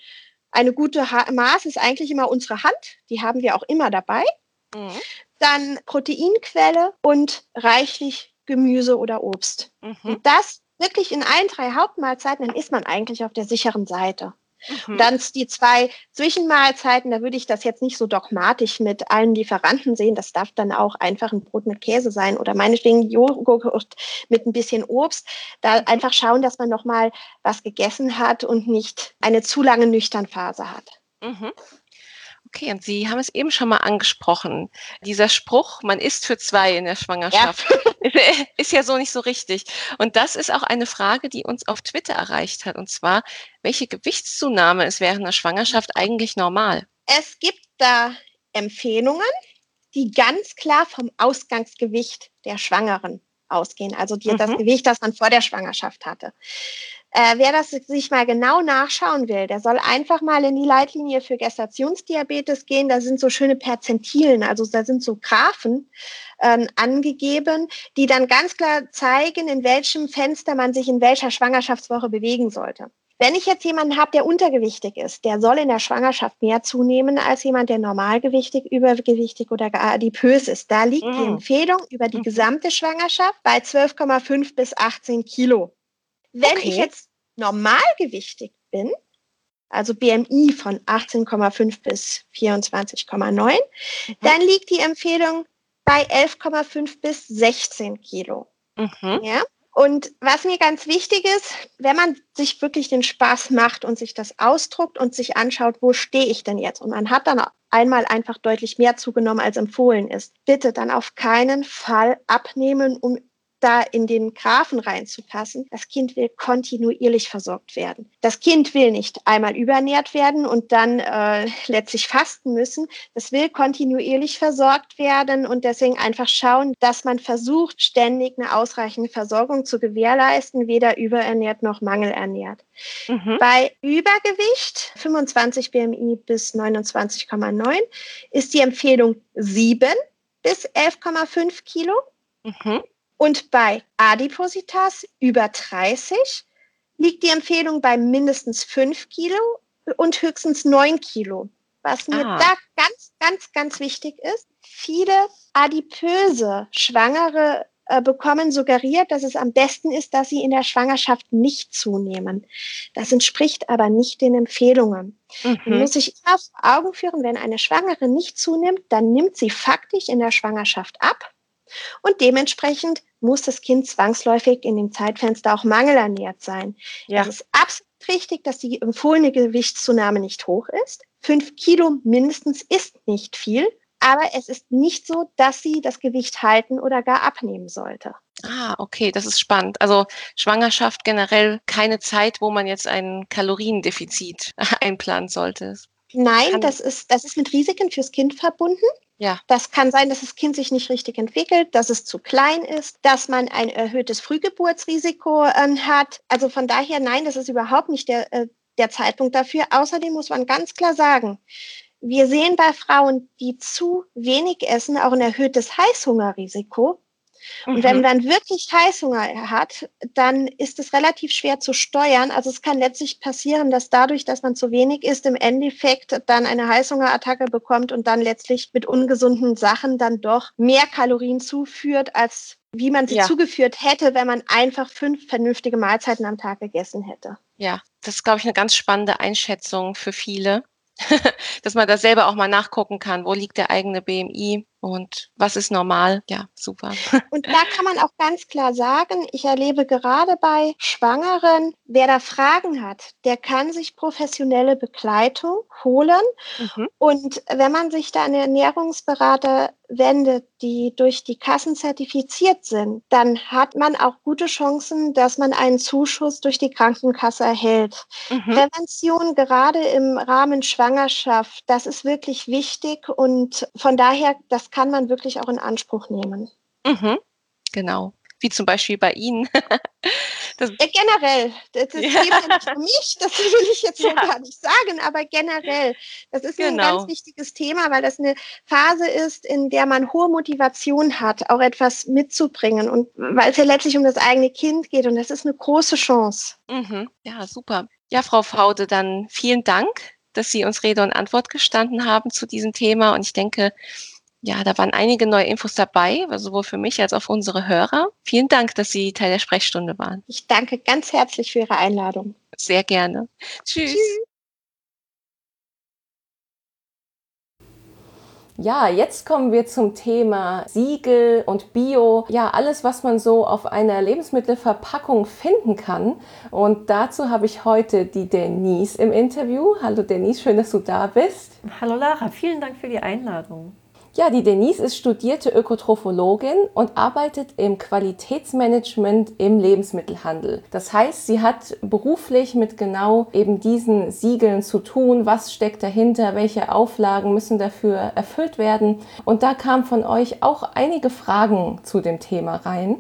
Eine gute ha Maß ist eigentlich immer unsere Hand, die haben wir auch immer dabei. Mhm. Dann Proteinquelle und reichlich Gemüse oder Obst. Mhm. Und das wirklich in allen drei Hauptmahlzeiten, dann ist man eigentlich auf der sicheren Seite. Mhm. Dann die zwei Zwischenmahlzeiten, da würde ich das jetzt nicht so dogmatisch mit allen Lieferanten sehen. Das darf dann auch einfach ein Brot mit Käse sein oder meinetwegen Joghurt mit ein bisschen Obst. Da einfach schauen, dass man nochmal was gegessen hat und nicht eine zu lange Nüchternphase hat. Mhm. Okay, und Sie haben es eben schon mal angesprochen. Dieser Spruch, man isst für zwei in der Schwangerschaft. Ja. ist ja so nicht so richtig. Und das ist auch eine Frage, die uns auf Twitter erreicht hat. Und zwar, welche Gewichtszunahme ist während der Schwangerschaft eigentlich normal? Es gibt da Empfehlungen, die ganz klar vom Ausgangsgewicht der Schwangeren ausgehen, also die, mhm. das Gewicht, das man vor der Schwangerschaft hatte. Äh, wer das sich mal genau nachschauen will, der soll einfach mal in die Leitlinie für Gestationsdiabetes gehen. Da sind so schöne Perzentilen, also da sind so Graphen ähm, angegeben, die dann ganz klar zeigen, in welchem Fenster man sich in welcher Schwangerschaftswoche bewegen sollte. Wenn ich jetzt jemanden habe, der untergewichtig ist, der soll in der Schwangerschaft mehr zunehmen als jemand, der normalgewichtig, übergewichtig oder gar adipös ist. Da liegt mhm. die Empfehlung über die mhm. gesamte Schwangerschaft bei 12,5 bis 18 Kilo. Wenn okay. ich jetzt normalgewichtig bin, also BMI von 18,5 bis 24,9, mhm. dann liegt die Empfehlung bei 11,5 bis 16 Kilo. Mhm. Ja? Und was mir ganz wichtig ist, wenn man sich wirklich den Spaß macht und sich das ausdruckt und sich anschaut, wo stehe ich denn jetzt? Und man hat dann einmal einfach deutlich mehr zugenommen, als empfohlen ist. Bitte dann auf keinen Fall abnehmen, um da in den Graphen reinzupassen. Das Kind will kontinuierlich versorgt werden. Das Kind will nicht einmal übernährt werden und dann äh, letztlich fasten müssen. Das will kontinuierlich versorgt werden und deswegen einfach schauen, dass man versucht, ständig eine ausreichende Versorgung zu gewährleisten, weder überernährt noch mangelernährt. Mhm. Bei Übergewicht, 25 BMI bis 29,9, ist die Empfehlung 7 bis 11,5 Kilo. Mhm. Und bei Adipositas über 30 liegt die Empfehlung bei mindestens 5 Kilo und höchstens 9 Kilo. Was mir ah. da ganz, ganz, ganz wichtig ist, viele adipöse Schwangere äh, bekommen suggeriert, dass es am besten ist, dass sie in der Schwangerschaft nicht zunehmen. Das entspricht aber nicht den Empfehlungen. Mhm. Man muss sich immer vor Augen führen, wenn eine Schwangere nicht zunimmt, dann nimmt sie faktisch in der Schwangerschaft ab und dementsprechend muss das Kind zwangsläufig in dem Zeitfenster auch mangelernährt sein. Ja. Es ist absolut richtig, dass die empfohlene Gewichtszunahme nicht hoch ist. Fünf Kilo mindestens ist nicht viel, aber es ist nicht so, dass sie das Gewicht halten oder gar abnehmen sollte. Ah, okay, das ist spannend. Also Schwangerschaft generell keine Zeit, wo man jetzt ein Kaloriendefizit einplanen sollte. Nein, das ist, das ist mit Risiken fürs Kind verbunden. Ja. Das kann sein, dass das Kind sich nicht richtig entwickelt, dass es zu klein ist, dass man ein erhöhtes Frühgeburtsrisiko äh, hat. Also von daher, nein, das ist überhaupt nicht der, äh, der Zeitpunkt dafür. Außerdem muss man ganz klar sagen, wir sehen bei Frauen, die zu wenig essen, auch ein erhöhtes Heißhungerrisiko. Und mhm. wenn man dann wirklich Heißhunger hat, dann ist es relativ schwer zu steuern. Also es kann letztlich passieren, dass dadurch, dass man zu wenig isst, im Endeffekt dann eine Heißhungerattacke bekommt und dann letztlich mit ungesunden Sachen dann doch mehr Kalorien zuführt, als wie man sie ja. zugeführt hätte, wenn man einfach fünf vernünftige Mahlzeiten am Tag gegessen hätte. Ja, das ist, glaube ich, eine ganz spannende Einschätzung für viele. dass man da selber auch mal nachgucken kann, wo liegt der eigene BMI und was ist normal. Ja, super. Und da kann man auch ganz klar sagen, ich erlebe gerade bei Schwangeren, wer da Fragen hat, der kann sich professionelle Begleitung holen. Mhm. Und wenn man sich da an Ernährungsberater wendet, die durch die Kassen zertifiziert sind, dann hat man auch gute Chancen, dass man einen Zuschuss durch die Krankenkasse erhält. Mhm. Prävention gerade im Rahmen Schwangerschaft, das ist wirklich wichtig und von daher, das kann man wirklich auch in Anspruch nehmen. Mhm. Genau wie zum Beispiel bei Ihnen. Das ja, generell, das, das ja. ja nicht für mich, das will ich jetzt so ja. gar nicht sagen, aber generell, das ist genau. ein ganz wichtiges Thema, weil das eine Phase ist, in der man hohe Motivation hat, auch etwas mitzubringen und weil es ja letztlich um das eigene Kind geht und das ist eine große Chance. Mhm. Ja, super. Ja, Frau Faude, dann vielen Dank, dass Sie uns Rede und Antwort gestanden haben zu diesem Thema und ich denke, ja, da waren einige neue Infos dabei, sowohl für mich als auch für unsere Hörer. Vielen Dank, dass Sie Teil der Sprechstunde waren. Ich danke ganz herzlich für Ihre Einladung. Sehr gerne. Tschüss. Tschüss. Ja, jetzt kommen wir zum Thema Siegel und Bio. Ja, alles, was man so auf einer Lebensmittelverpackung finden kann. Und dazu habe ich heute die Denise im Interview. Hallo Denise, schön, dass du da bist. Hallo Lara, vielen Dank für die Einladung. Ja, die Denise ist studierte Ökotrophologin und arbeitet im Qualitätsmanagement im Lebensmittelhandel. Das heißt, sie hat beruflich mit genau eben diesen Siegeln zu tun. Was steckt dahinter? Welche Auflagen müssen dafür erfüllt werden? Und da kamen von euch auch einige Fragen zu dem Thema rein.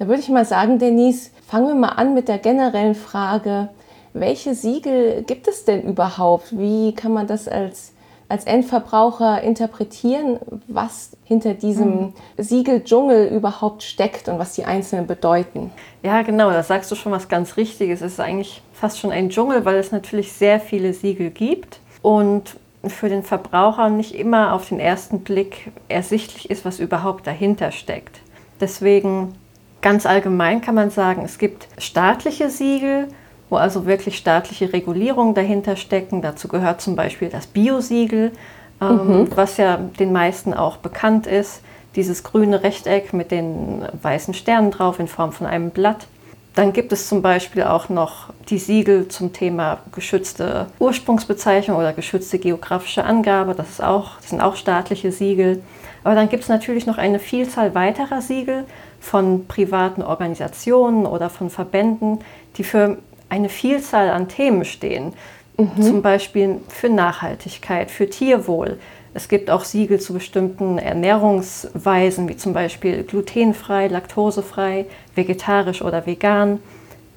Da würde ich mal sagen, Denise, fangen wir mal an mit der generellen Frage, welche Siegel gibt es denn überhaupt? Wie kann man das als als Endverbraucher interpretieren, was hinter diesem mhm. Siegeldschungel überhaupt steckt und was die einzelnen bedeuten. Ja, genau, da sagst du schon was ganz Richtiges. Es ist eigentlich fast schon ein Dschungel, weil es natürlich sehr viele Siegel gibt und für den Verbraucher nicht immer auf den ersten Blick ersichtlich ist, was überhaupt dahinter steckt. Deswegen ganz allgemein kann man sagen, es gibt staatliche Siegel, wo also wirklich staatliche Regulierungen dahinter stecken. Dazu gehört zum Beispiel das Biosiegel, ähm, mhm. was ja den meisten auch bekannt ist. Dieses grüne Rechteck mit den weißen Sternen drauf in Form von einem Blatt. Dann gibt es zum Beispiel auch noch die Siegel zum Thema geschützte Ursprungsbezeichnung oder geschützte geografische Angabe. Das, ist auch, das sind auch staatliche Siegel. Aber dann gibt es natürlich noch eine Vielzahl weiterer Siegel von privaten Organisationen oder von Verbänden, die für eine Vielzahl an Themen stehen. Mhm. Zum Beispiel für Nachhaltigkeit, für Tierwohl. Es gibt auch Siegel zu bestimmten Ernährungsweisen, wie zum Beispiel glutenfrei, laktosefrei, vegetarisch oder vegan.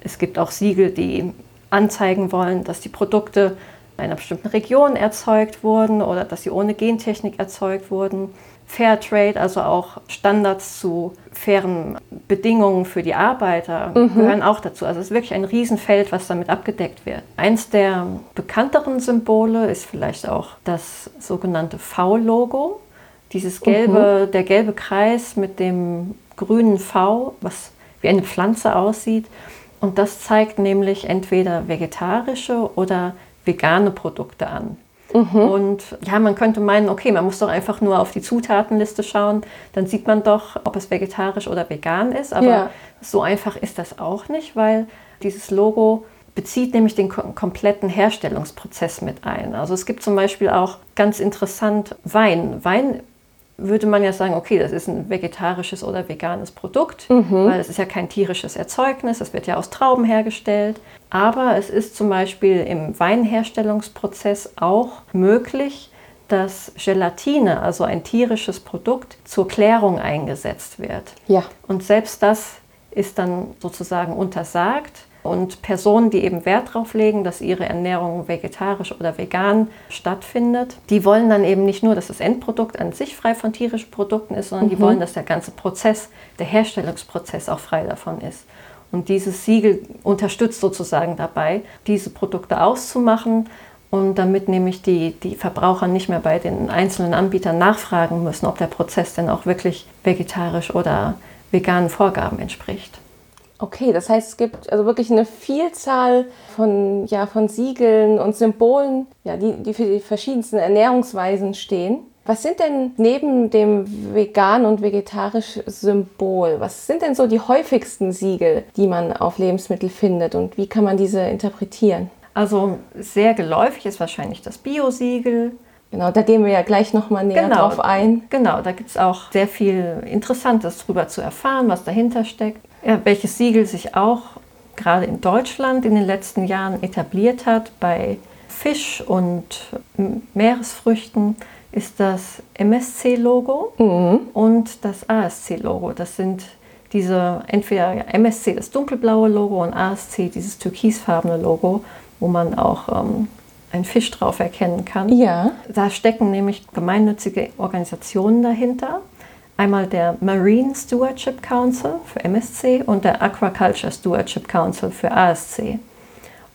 Es gibt auch Siegel, die anzeigen wollen, dass die Produkte in einer bestimmten Region erzeugt wurden oder dass sie ohne Gentechnik erzeugt wurden. Fairtrade, also auch Standards zu fairen Bedingungen für die Arbeiter, mhm. gehören auch dazu. Also es ist wirklich ein Riesenfeld, was damit abgedeckt wird. Eins der bekannteren Symbole ist vielleicht auch das sogenannte V-Logo. Dieses gelbe, mhm. der gelbe Kreis mit dem grünen V, was wie eine Pflanze aussieht. Und das zeigt nämlich entweder vegetarische oder vegane Produkte an. Mhm. Und ja, man könnte meinen, okay, man muss doch einfach nur auf die Zutatenliste schauen, dann sieht man doch, ob es vegetarisch oder vegan ist. Aber ja. so einfach ist das auch nicht, weil dieses Logo bezieht nämlich den kompletten Herstellungsprozess mit ein. Also es gibt zum Beispiel auch ganz interessant Wein. Wein würde man ja sagen, okay, das ist ein vegetarisches oder veganes Produkt, mhm. weil es ist ja kein tierisches Erzeugnis, es wird ja aus Trauben hergestellt. Aber es ist zum Beispiel im Weinherstellungsprozess auch möglich, dass Gelatine, also ein tierisches Produkt, zur Klärung eingesetzt wird. Ja. Und selbst das ist dann sozusagen untersagt. Und Personen, die eben Wert darauf legen, dass ihre Ernährung vegetarisch oder vegan stattfindet, die wollen dann eben nicht nur, dass das Endprodukt an sich frei von tierischen Produkten ist, sondern mhm. die wollen, dass der ganze Prozess, der Herstellungsprozess auch frei davon ist. Und dieses Siegel unterstützt sozusagen dabei, diese Produkte auszumachen und damit nämlich die, die Verbraucher nicht mehr bei den einzelnen Anbietern nachfragen müssen, ob der Prozess denn auch wirklich vegetarisch oder veganen Vorgaben entspricht. Okay, das heißt, es gibt also wirklich eine Vielzahl von, ja, von Siegeln und Symbolen, ja, die, die für die verschiedensten Ernährungsweisen stehen. Was sind denn neben dem vegan und vegetarisch Symbol, was sind denn so die häufigsten Siegel, die man auf Lebensmittel findet und wie kann man diese interpretieren? Also sehr geläufig ist wahrscheinlich das Bio-Siegel. Genau, da gehen wir ja gleich nochmal näher genau, drauf ein. Genau, da gibt es auch sehr viel Interessantes drüber zu erfahren, was dahinter steckt. Ja, welches Siegel sich auch gerade in Deutschland in den letzten Jahren etabliert hat bei Fisch und Meeresfrüchten ist das MSC-Logo mhm. und das ASC-Logo. Das sind diese, entweder MSC das dunkelblaue Logo und ASC dieses türkisfarbene Logo, wo man auch ähm, einen Fisch drauf erkennen kann. Ja. Da stecken nämlich gemeinnützige Organisationen dahinter. Einmal der Marine Stewardship Council für MSC und der Aquaculture Stewardship Council für ASC.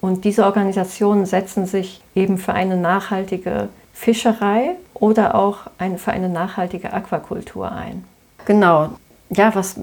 Und diese Organisationen setzen sich eben für eine nachhaltige Fischerei oder auch ein, für eine nachhaltige Aquakultur ein. Genau. Ja, was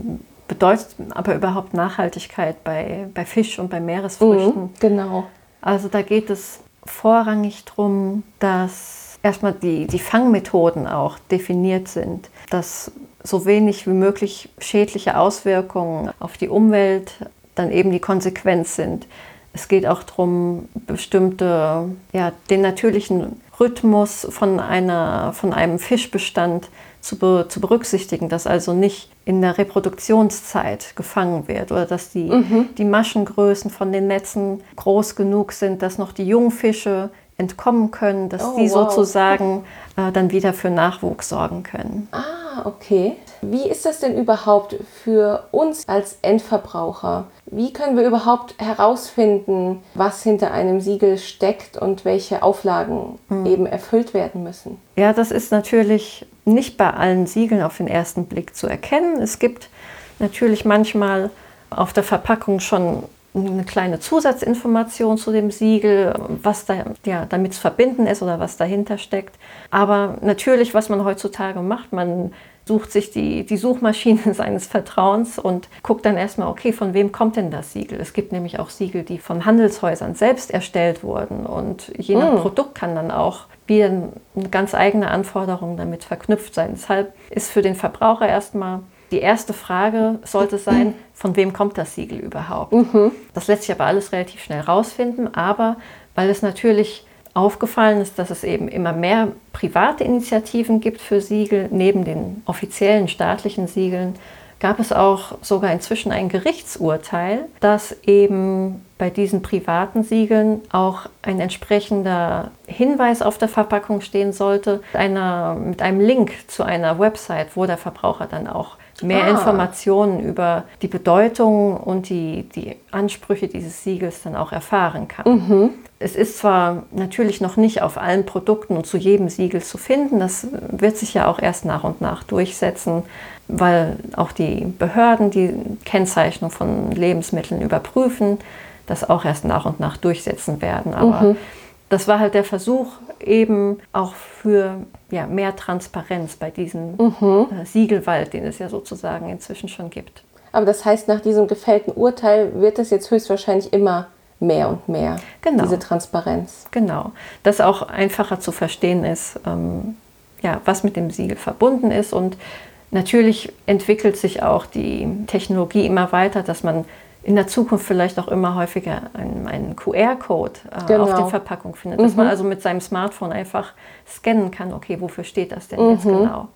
bedeutet aber überhaupt Nachhaltigkeit bei, bei Fisch und bei Meeresfrüchten? Mhm, genau. Also da geht es vorrangig darum, dass erstmal die, die Fangmethoden auch definiert sind, dass so wenig wie möglich schädliche Auswirkungen auf die Umwelt dann eben die Konsequenz sind. Es geht auch darum, bestimmte, ja, den natürlichen Rhythmus von, einer, von einem Fischbestand zu, be zu, berücksichtigen, dass also nicht in der Reproduktionszeit gefangen wird oder dass die, mhm. die Maschengrößen von den Netzen groß genug sind, dass noch die Jungfische entkommen können, dass oh, die wow. sozusagen äh, dann wieder für Nachwuchs sorgen können. Ah, okay. Wie ist das denn überhaupt für uns als Endverbraucher? Wie können wir überhaupt herausfinden, was hinter einem Siegel steckt und welche Auflagen mhm. eben erfüllt werden müssen? Ja, das ist natürlich nicht bei allen Siegeln auf den ersten Blick zu erkennen. Es gibt natürlich manchmal auf der Verpackung schon eine kleine Zusatzinformation zu dem Siegel, was da ja, damit zu verbinden ist oder was dahinter steckt. Aber natürlich, was man heutzutage macht, man sucht sich die, die Suchmaschine seines Vertrauens und guckt dann erstmal, okay, von wem kommt denn das Siegel? Es gibt nämlich auch Siegel, die von Handelshäusern selbst erstellt wurden und je nach mm. Produkt kann dann auch wieder eine ganz eigene Anforderung damit verknüpft sein. Deshalb ist für den Verbraucher erstmal die erste Frage sollte sein, von wem kommt das Siegel überhaupt? Mhm. Das lässt sich aber alles relativ schnell rausfinden, aber weil es natürlich aufgefallen ist, dass es eben immer mehr private Initiativen gibt für Siegel, neben den offiziellen staatlichen Siegeln, gab es auch sogar inzwischen ein Gerichtsurteil, dass eben bei diesen privaten Siegeln auch ein entsprechender Hinweis auf der Verpackung stehen sollte, einer, mit einem Link zu einer Website, wo der Verbraucher dann auch mehr ah. Informationen über die Bedeutung und die, die Ansprüche dieses Siegels dann auch erfahren kann. Mhm. Es ist zwar natürlich noch nicht auf allen Produkten und zu jedem Siegel zu finden, das wird sich ja auch erst nach und nach durchsetzen, weil auch die Behörden die Kennzeichnung von Lebensmitteln überprüfen, das auch erst nach und nach durchsetzen werden. Aber mhm. Das war halt der Versuch, eben auch für ja, mehr Transparenz bei diesem mhm. äh, Siegelwald, den es ja sozusagen inzwischen schon gibt. Aber das heißt, nach diesem gefällten Urteil wird es jetzt höchstwahrscheinlich immer mehr und mehr, genau. diese Transparenz. Genau, dass auch einfacher zu verstehen ist, ähm, ja, was mit dem Siegel verbunden ist. Und natürlich entwickelt sich auch die Technologie immer weiter, dass man in der Zukunft vielleicht auch immer häufiger einen, einen QR-Code äh, genau. auf der Verpackung findet, dass mhm. man also mit seinem Smartphone einfach scannen kann, okay, wofür steht das denn mhm. jetzt genau?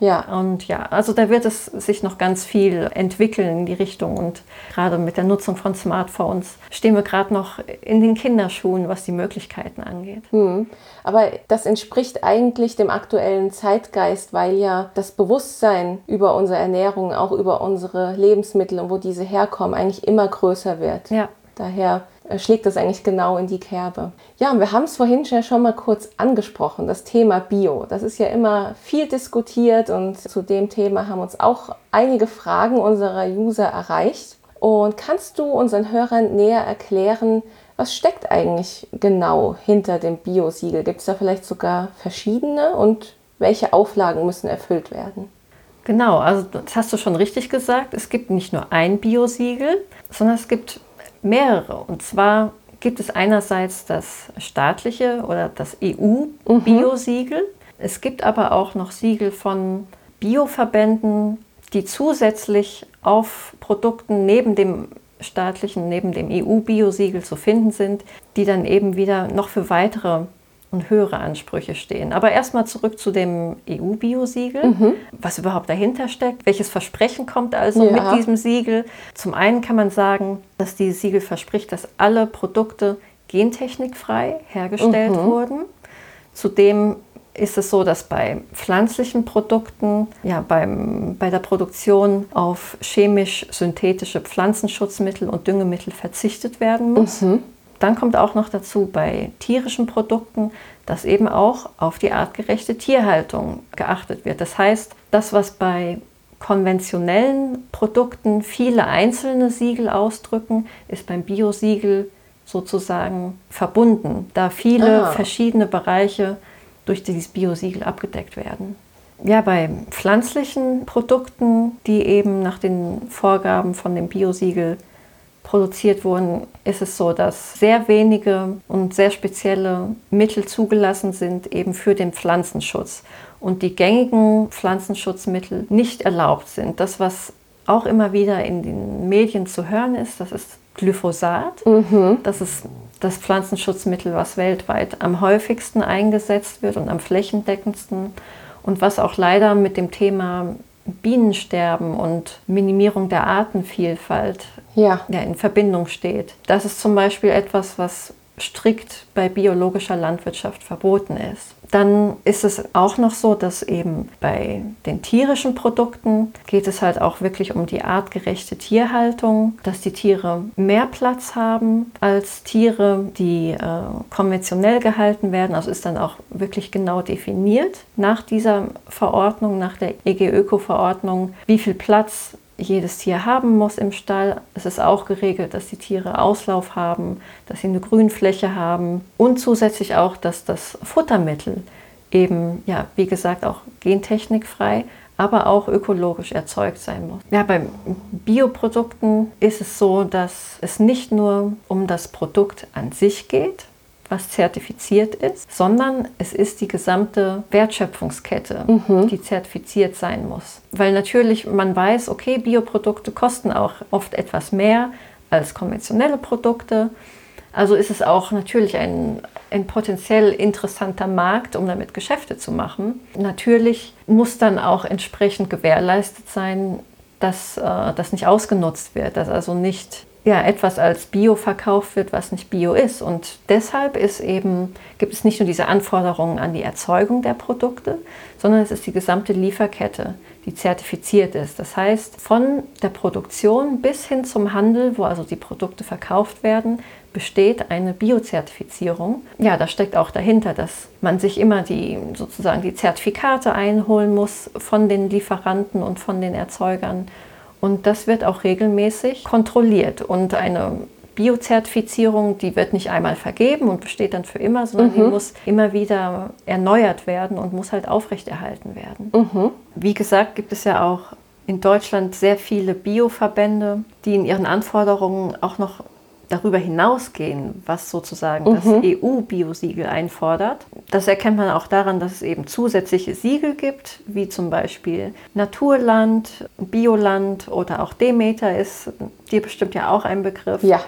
Ja. Und ja, also da wird es sich noch ganz viel entwickeln in die Richtung. Und gerade mit der Nutzung von Smartphones stehen wir gerade noch in den Kinderschuhen, was die Möglichkeiten angeht. Hm. Aber das entspricht eigentlich dem aktuellen Zeitgeist, weil ja das Bewusstsein über unsere Ernährung, auch über unsere Lebensmittel und wo diese herkommen, eigentlich immer größer wird. Ja. Daher schlägt das eigentlich genau in die Kerbe. Ja, und wir haben es vorhin schon mal kurz angesprochen, das Thema Bio. Das ist ja immer viel diskutiert und zu dem Thema haben uns auch einige Fragen unserer User erreicht. Und kannst du unseren Hörern näher erklären, was steckt eigentlich genau hinter dem Bio-Siegel? Gibt es da vielleicht sogar verschiedene und welche Auflagen müssen erfüllt werden? Genau, also das hast du schon richtig gesagt. Es gibt nicht nur ein Bio-Siegel, sondern es gibt mehrere. Und zwar gibt es einerseits das staatliche oder das EU-Biosiegel. Mhm. Es gibt aber auch noch Siegel von Bioverbänden, die zusätzlich auf Produkten neben dem staatlichen, neben dem EU-Biosiegel zu finden sind, die dann eben wieder noch für weitere und höhere Ansprüche stehen. Aber erstmal zurück zu dem EU-Biosiegel, mhm. was überhaupt dahinter steckt, welches Versprechen kommt also ja. mit diesem Siegel. Zum einen kann man sagen, dass dieses Siegel verspricht, dass alle Produkte gentechnikfrei hergestellt mhm. wurden. Zudem ist es so, dass bei pflanzlichen Produkten, ja, beim, bei der Produktion auf chemisch-synthetische Pflanzenschutzmittel und Düngemittel verzichtet werden muss. Mhm. Dann kommt auch noch dazu bei tierischen Produkten, dass eben auch auf die artgerechte Tierhaltung geachtet wird. Das heißt, das, was bei konventionellen Produkten viele einzelne Siegel ausdrücken, ist beim Biosiegel sozusagen verbunden, da viele ah. verschiedene Bereiche durch dieses Biosiegel abgedeckt werden. Ja, bei pflanzlichen Produkten, die eben nach den Vorgaben von dem Biosiegel produziert wurden, ist es so, dass sehr wenige und sehr spezielle Mittel zugelassen sind eben für den Pflanzenschutz und die gängigen Pflanzenschutzmittel nicht erlaubt sind. Das, was auch immer wieder in den Medien zu hören ist, das ist Glyphosat. Mhm. Das ist das Pflanzenschutzmittel, was weltweit am häufigsten eingesetzt wird und am flächendeckendsten. und was auch leider mit dem Thema Bienensterben und Minimierung der Artenvielfalt ja. Ja, in Verbindung steht. Das ist zum Beispiel etwas, was strikt bei biologischer Landwirtschaft verboten ist. Dann ist es auch noch so, dass eben bei den tierischen Produkten geht es halt auch wirklich um die artgerechte Tierhaltung, dass die Tiere mehr Platz haben als Tiere, die äh, konventionell gehalten werden. Also ist dann auch wirklich genau definiert nach dieser Verordnung, nach der EG-Öko-Verordnung, wie viel Platz jedes Tier haben muss im Stall. Es ist auch geregelt, dass die Tiere Auslauf haben, dass sie eine Grünfläche haben und zusätzlich auch, dass das Futtermittel eben, ja, wie gesagt, auch gentechnikfrei, aber auch ökologisch erzeugt sein muss. Ja, bei Bioprodukten ist es so, dass es nicht nur um das Produkt an sich geht, was zertifiziert ist, sondern es ist die gesamte Wertschöpfungskette, mhm. die zertifiziert sein muss. Weil natürlich man weiß, okay, Bioprodukte kosten auch oft etwas mehr als konventionelle Produkte. Also ist es auch natürlich ein, ein potenziell interessanter Markt, um damit Geschäfte zu machen. Natürlich muss dann auch entsprechend gewährleistet sein, dass äh, das nicht ausgenutzt wird, dass also nicht ja, etwas als Bio verkauft wird, was nicht Bio ist. Und deshalb ist eben, gibt es nicht nur diese Anforderungen an die Erzeugung der Produkte, sondern es ist die gesamte Lieferkette, die zertifiziert ist. Das heißt, von der Produktion bis hin zum Handel, wo also die Produkte verkauft werden, besteht eine Biozertifizierung. Ja, da steckt auch dahinter, dass man sich immer die sozusagen die Zertifikate einholen muss von den Lieferanten und von den Erzeugern und das wird auch regelmäßig kontrolliert. Und eine Biozertifizierung, die wird nicht einmal vergeben und besteht dann für immer, sondern mhm. die muss immer wieder erneuert werden und muss halt aufrechterhalten werden. Mhm. Wie gesagt, gibt es ja auch in Deutschland sehr viele Bioverbände, die in ihren Anforderungen auch noch darüber hinausgehen, was sozusagen mhm. das EU-Biosiegel einfordert. Das erkennt man auch daran, dass es eben zusätzliche Siegel gibt, wie zum Beispiel Naturland, Bioland oder auch Demeter ist dir bestimmt ja auch ein Begriff. Ja.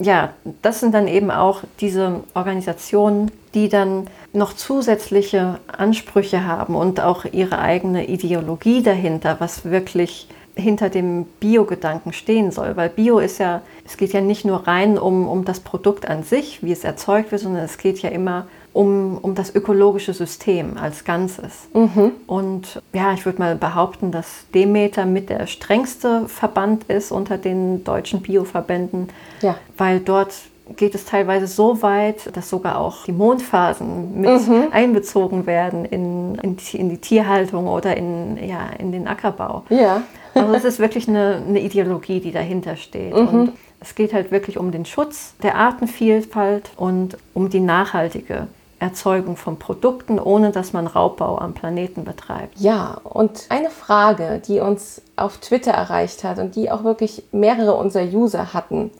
Ja, das sind dann eben auch diese Organisationen, die dann noch zusätzliche Ansprüche haben und auch ihre eigene Ideologie dahinter, was wirklich hinter dem Bio-Gedanken stehen soll. Weil Bio ist ja, es geht ja nicht nur rein um, um das Produkt an sich, wie es erzeugt wird, sondern es geht ja immer um, um das ökologische System als Ganzes. Mhm. Und ja, ich würde mal behaupten, dass Demeter mit der strengste Verband ist unter den deutschen Bioverbänden, ja. weil dort geht es teilweise so weit, dass sogar auch die Mondphasen mit mhm. einbezogen werden in, in, die, in, die, Tierhaltung oder in, ja, in den Ackerbau. Ja. Also es ist wirklich eine, eine Ideologie, die dahinter steht. Mhm. Und es geht halt wirklich um den Schutz der Artenvielfalt und um die nachhaltige Erzeugung von Produkten, ohne dass man Raubbau am Planeten betreibt. Ja, und eine Frage, die uns auf Twitter erreicht hat und die auch wirklich mehrere unserer User hatten.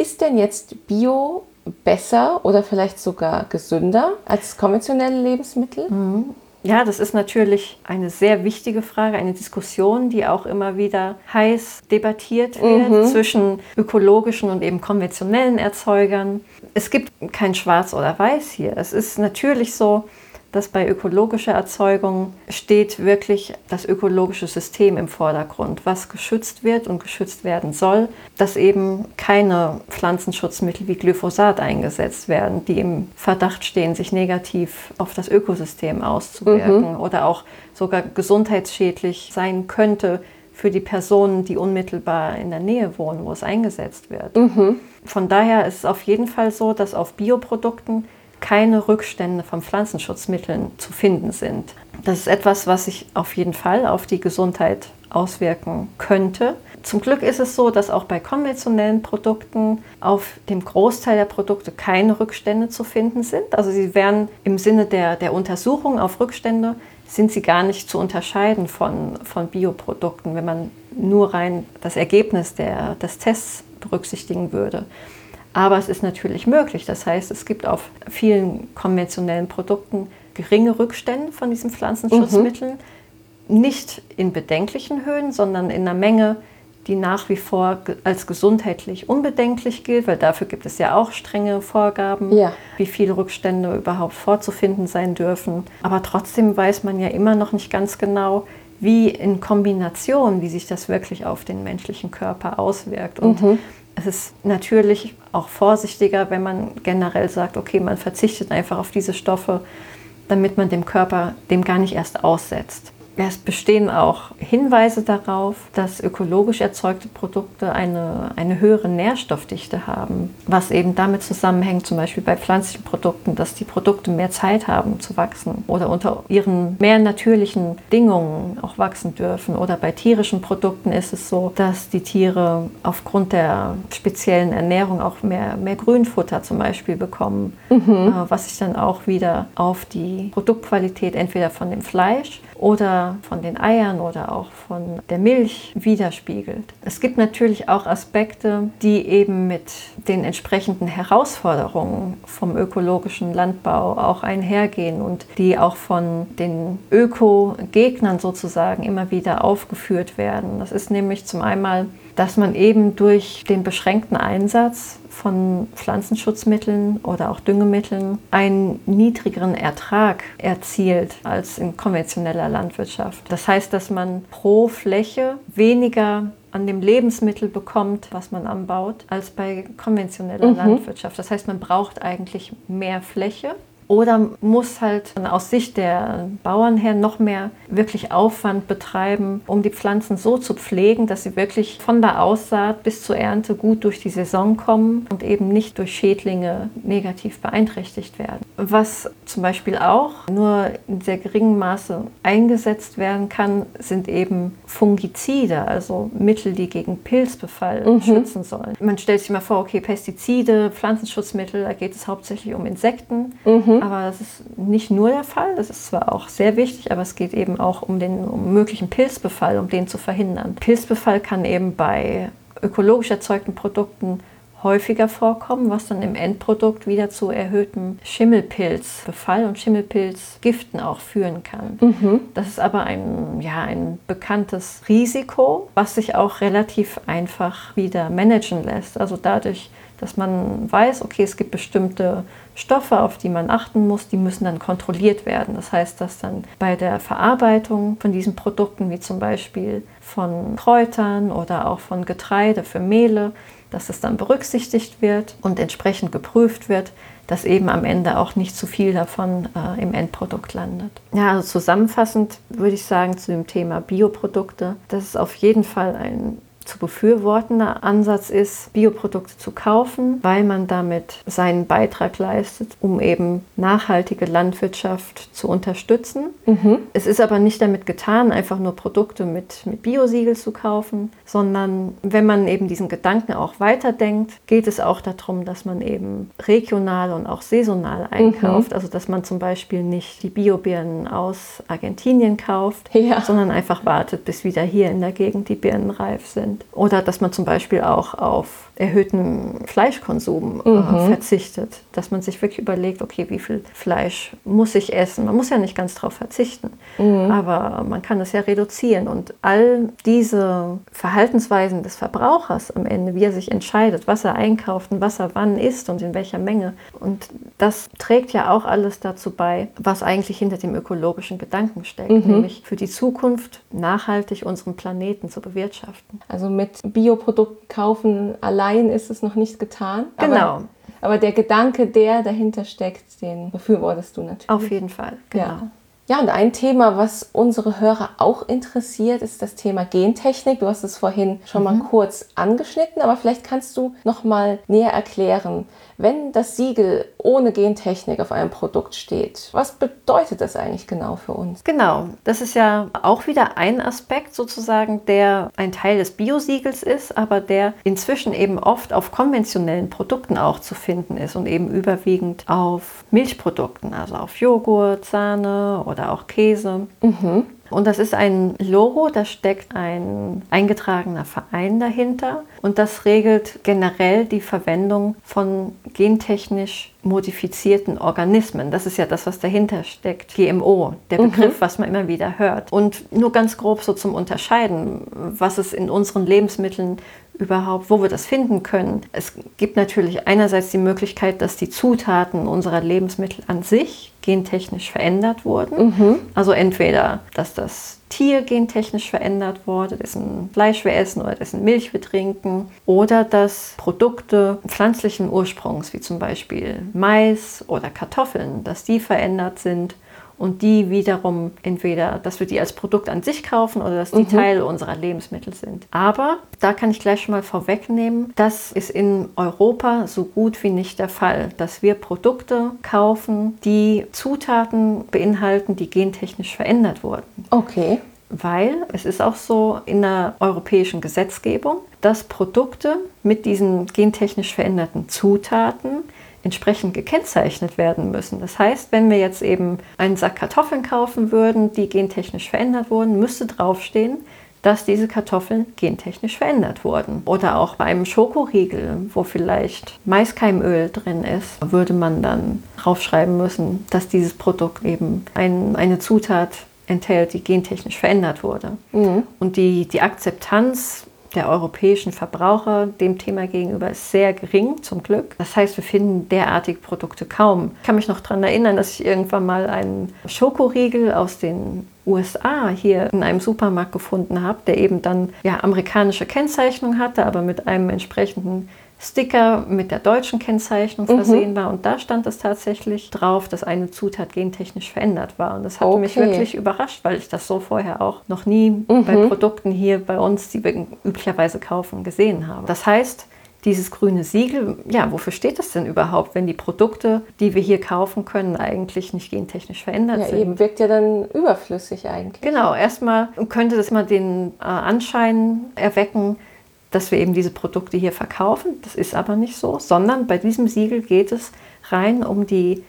Ist denn jetzt Bio besser oder vielleicht sogar gesünder als konventionelle Lebensmittel? Mhm. Ja, das ist natürlich eine sehr wichtige Frage, eine Diskussion, die auch immer wieder heiß debattiert wird mhm. zwischen ökologischen und eben konventionellen Erzeugern. Es gibt kein Schwarz oder Weiß hier. Es ist natürlich so, dass bei ökologischer Erzeugung steht wirklich das ökologische System im Vordergrund, was geschützt wird und geschützt werden soll, dass eben keine Pflanzenschutzmittel wie Glyphosat eingesetzt werden, die im Verdacht stehen, sich negativ auf das Ökosystem auszuwirken mhm. oder auch sogar gesundheitsschädlich sein könnte für die Personen, die unmittelbar in der Nähe wohnen, wo es eingesetzt wird. Mhm. Von daher ist es auf jeden Fall so, dass auf Bioprodukten keine Rückstände von Pflanzenschutzmitteln zu finden sind. Das ist etwas, was sich auf jeden Fall auf die Gesundheit auswirken könnte. Zum Glück ist es so, dass auch bei konventionellen Produkten auf dem Großteil der Produkte keine Rückstände zu finden sind. Also sie werden im Sinne der, der Untersuchung auf Rückstände, sind sie gar nicht zu unterscheiden von, von Bioprodukten, wenn man nur rein das Ergebnis der, des Tests berücksichtigen würde. Aber es ist natürlich möglich. Das heißt, es gibt auf vielen konventionellen Produkten geringe Rückstände von diesen Pflanzenschutzmitteln. Mhm. Nicht in bedenklichen Höhen, sondern in einer Menge, die nach wie vor als gesundheitlich unbedenklich gilt, weil dafür gibt es ja auch strenge Vorgaben, ja. wie viele Rückstände überhaupt vorzufinden sein dürfen. Aber trotzdem weiß man ja immer noch nicht ganz genau, wie in Kombination, wie sich das wirklich auf den menschlichen Körper auswirkt. Und mhm. Es ist natürlich auch vorsichtiger, wenn man generell sagt, okay, man verzichtet einfach auf diese Stoffe, damit man dem Körper dem gar nicht erst aussetzt. Es bestehen auch Hinweise darauf, dass ökologisch erzeugte Produkte eine, eine höhere Nährstoffdichte haben, was eben damit zusammenhängt, zum Beispiel bei pflanzlichen Produkten, dass die Produkte mehr Zeit haben zu wachsen oder unter ihren mehr natürlichen Bedingungen auch wachsen dürfen. Oder bei tierischen Produkten ist es so, dass die Tiere aufgrund der speziellen Ernährung auch mehr, mehr Grünfutter zum Beispiel bekommen, mhm. Äh, was sich dann auch wieder auf die Produktqualität entweder von dem Fleisch oder von den Eiern oder auch von der Milch widerspiegelt. Es gibt natürlich auch Aspekte, die eben mit den entsprechenden Herausforderungen vom ökologischen Landbau auch einhergehen und die auch von den Öko-Gegnern sozusagen immer wieder aufgeführt werden. Das ist nämlich zum einen, dass man eben durch den beschränkten Einsatz von Pflanzenschutzmitteln oder auch Düngemitteln einen niedrigeren Ertrag erzielt als in konventioneller Landwirtschaft. Das heißt, dass man pro Fläche weniger an dem Lebensmittel bekommt, was man anbaut, als bei konventioneller mhm. Landwirtschaft. Das heißt, man braucht eigentlich mehr Fläche oder muss halt aus Sicht der Bauern her noch mehr wirklich Aufwand betreiben, um die Pflanzen so zu pflegen, dass sie wirklich von der Aussaat bis zur Ernte gut durch die Saison kommen und eben nicht durch Schädlinge negativ beeinträchtigt werden. Was zum Beispiel auch nur in sehr geringem Maße eingesetzt werden kann, sind eben Fungizide, also Mittel, die gegen Pilzbefall mhm. schützen sollen. Man stellt sich mal vor, okay, Pestizide, Pflanzenschutzmittel, da geht es hauptsächlich um Insekten. Mhm. Aber das ist nicht nur der Fall. Das ist zwar auch sehr wichtig, aber es geht eben auch um den um möglichen Pilzbefall, um den zu verhindern. Pilzbefall kann eben bei ökologisch erzeugten Produkten häufiger vorkommen, was dann im Endprodukt wieder zu erhöhtem Schimmelpilzbefall und Schimmelpilzgiften auch führen kann. Mhm. Das ist aber ein, ja, ein bekanntes Risiko, was sich auch relativ einfach wieder managen lässt. Also dadurch, dass man weiß, okay, es gibt bestimmte Stoffe, auf die man achten muss, die müssen dann kontrolliert werden. Das heißt, dass dann bei der Verarbeitung von diesen Produkten, wie zum Beispiel von Kräutern oder auch von Getreide für Mehle, dass es dann berücksichtigt wird und entsprechend geprüft wird, dass eben am Ende auch nicht zu viel davon äh, im Endprodukt landet. Ja, also zusammenfassend würde ich sagen zu dem Thema Bioprodukte, das ist auf jeden Fall ein zu befürwortender Ansatz ist, Bioprodukte zu kaufen, weil man damit seinen Beitrag leistet, um eben nachhaltige Landwirtschaft zu unterstützen. Mhm. Es ist aber nicht damit getan, einfach nur Produkte mit, mit Biosiegel zu kaufen, sondern wenn man eben diesen Gedanken auch weiterdenkt, geht es auch darum, dass man eben regional und auch saisonal einkauft. Mhm. Also dass man zum Beispiel nicht die Biobirnen aus Argentinien kauft, ja. sondern einfach wartet, bis wieder hier in der Gegend die Birnen reif sind sind. Oder dass man zum Beispiel auch auf erhöhten Fleischkonsum äh, mhm. verzichtet. Dass man sich wirklich überlegt, okay, wie viel Fleisch muss ich essen? Man muss ja nicht ganz darauf verzichten, mhm. aber man kann es ja reduzieren. Und all diese Verhaltensweisen des Verbrauchers am Ende, wie er sich entscheidet, was er einkauft und was er wann isst und in welcher Menge. Und das trägt ja auch alles dazu bei, was eigentlich hinter dem ökologischen Gedanken steckt, mhm. nämlich für die Zukunft nachhaltig unseren Planeten zu bewirtschaften. Also mit Bioprodukten kaufen allein ist es noch nicht getan. Genau. Aber, aber der Gedanke, der dahinter steckt, den befürwortest du natürlich. Auf jeden Fall, genau. Ja. Ja, und ein Thema, was unsere Hörer auch interessiert, ist das Thema Gentechnik. Du hast es vorhin schon mhm. mal kurz angeschnitten, aber vielleicht kannst du noch mal näher erklären, wenn das Siegel ohne Gentechnik auf einem Produkt steht, was bedeutet das eigentlich genau für uns? Genau, das ist ja auch wieder ein Aspekt sozusagen, der ein Teil des Biosiegels ist, aber der inzwischen eben oft auf konventionellen Produkten auch zu finden ist und eben überwiegend auf Milchprodukten, also auf Joghurt, Sahne oder auch Käse. Mhm. Und das ist ein Logo, da steckt ein eingetragener Verein dahinter und das regelt generell die Verwendung von gentechnisch modifizierten Organismen. Das ist ja das, was dahinter steckt. GMO, der mhm. Begriff, mhm. was man immer wieder hört. Und nur ganz grob so zum Unterscheiden, was es in unseren Lebensmitteln überhaupt, wo wir das finden können. Es gibt natürlich einerseits die Möglichkeit, dass die Zutaten unserer Lebensmittel an sich gentechnisch verändert wurden. Mhm. Also entweder, dass das Tier gentechnisch verändert wurde, dessen Fleisch wir essen oder dessen Milch wir trinken, oder dass Produkte pflanzlichen Ursprungs, wie zum Beispiel Mais oder Kartoffeln, dass die verändert sind und die wiederum entweder, dass wir die als Produkt an sich kaufen oder dass die mhm. Teil unserer Lebensmittel sind. Aber da kann ich gleich schon mal vorwegnehmen, das ist in Europa so gut wie nicht der Fall, dass wir Produkte kaufen, die Zutaten beinhalten, die gentechnisch verändert wurden. Okay weil es ist auch so in der europäischen Gesetzgebung, dass Produkte mit diesen gentechnisch veränderten Zutaten entsprechend gekennzeichnet werden müssen. Das heißt, wenn wir jetzt eben einen Sack Kartoffeln kaufen würden, die gentechnisch verändert wurden, müsste draufstehen, dass diese Kartoffeln gentechnisch verändert wurden. Oder auch bei einem Schokoriegel, wo vielleicht Maiskeimöl drin ist, würde man dann draufschreiben müssen, dass dieses Produkt eben ein, eine Zutat enthält, die gentechnisch verändert wurde. Mhm. Und die, die Akzeptanz der europäischen Verbraucher dem Thema gegenüber ist sehr gering, zum Glück. Das heißt, wir finden derartige Produkte kaum. Ich kann mich noch daran erinnern, dass ich irgendwann mal einen Schokoriegel aus den USA hier in einem Supermarkt gefunden habe, der eben dann ja amerikanische Kennzeichnung hatte, aber mit einem entsprechenden Sticker mit der deutschen Kennzeichnung mhm. versehen war. Und da stand es tatsächlich drauf, dass eine Zutat gentechnisch verändert war. Und das hat okay. mich wirklich überrascht, weil ich das so vorher auch noch nie mhm. bei Produkten hier bei uns, die wir üblicherweise kaufen, gesehen habe. Das heißt, dieses grüne Siegel, ja, wofür steht das denn überhaupt, wenn die Produkte, die wir hier kaufen können, eigentlich nicht gentechnisch verändert ja, sind? Eben wirkt ja dann überflüssig eigentlich. Genau, erstmal könnte das mal den äh, Anschein erwecken, dass wir eben diese Produkte hier verkaufen. Das ist aber nicht so, sondern bei diesem Siegel geht es rein um die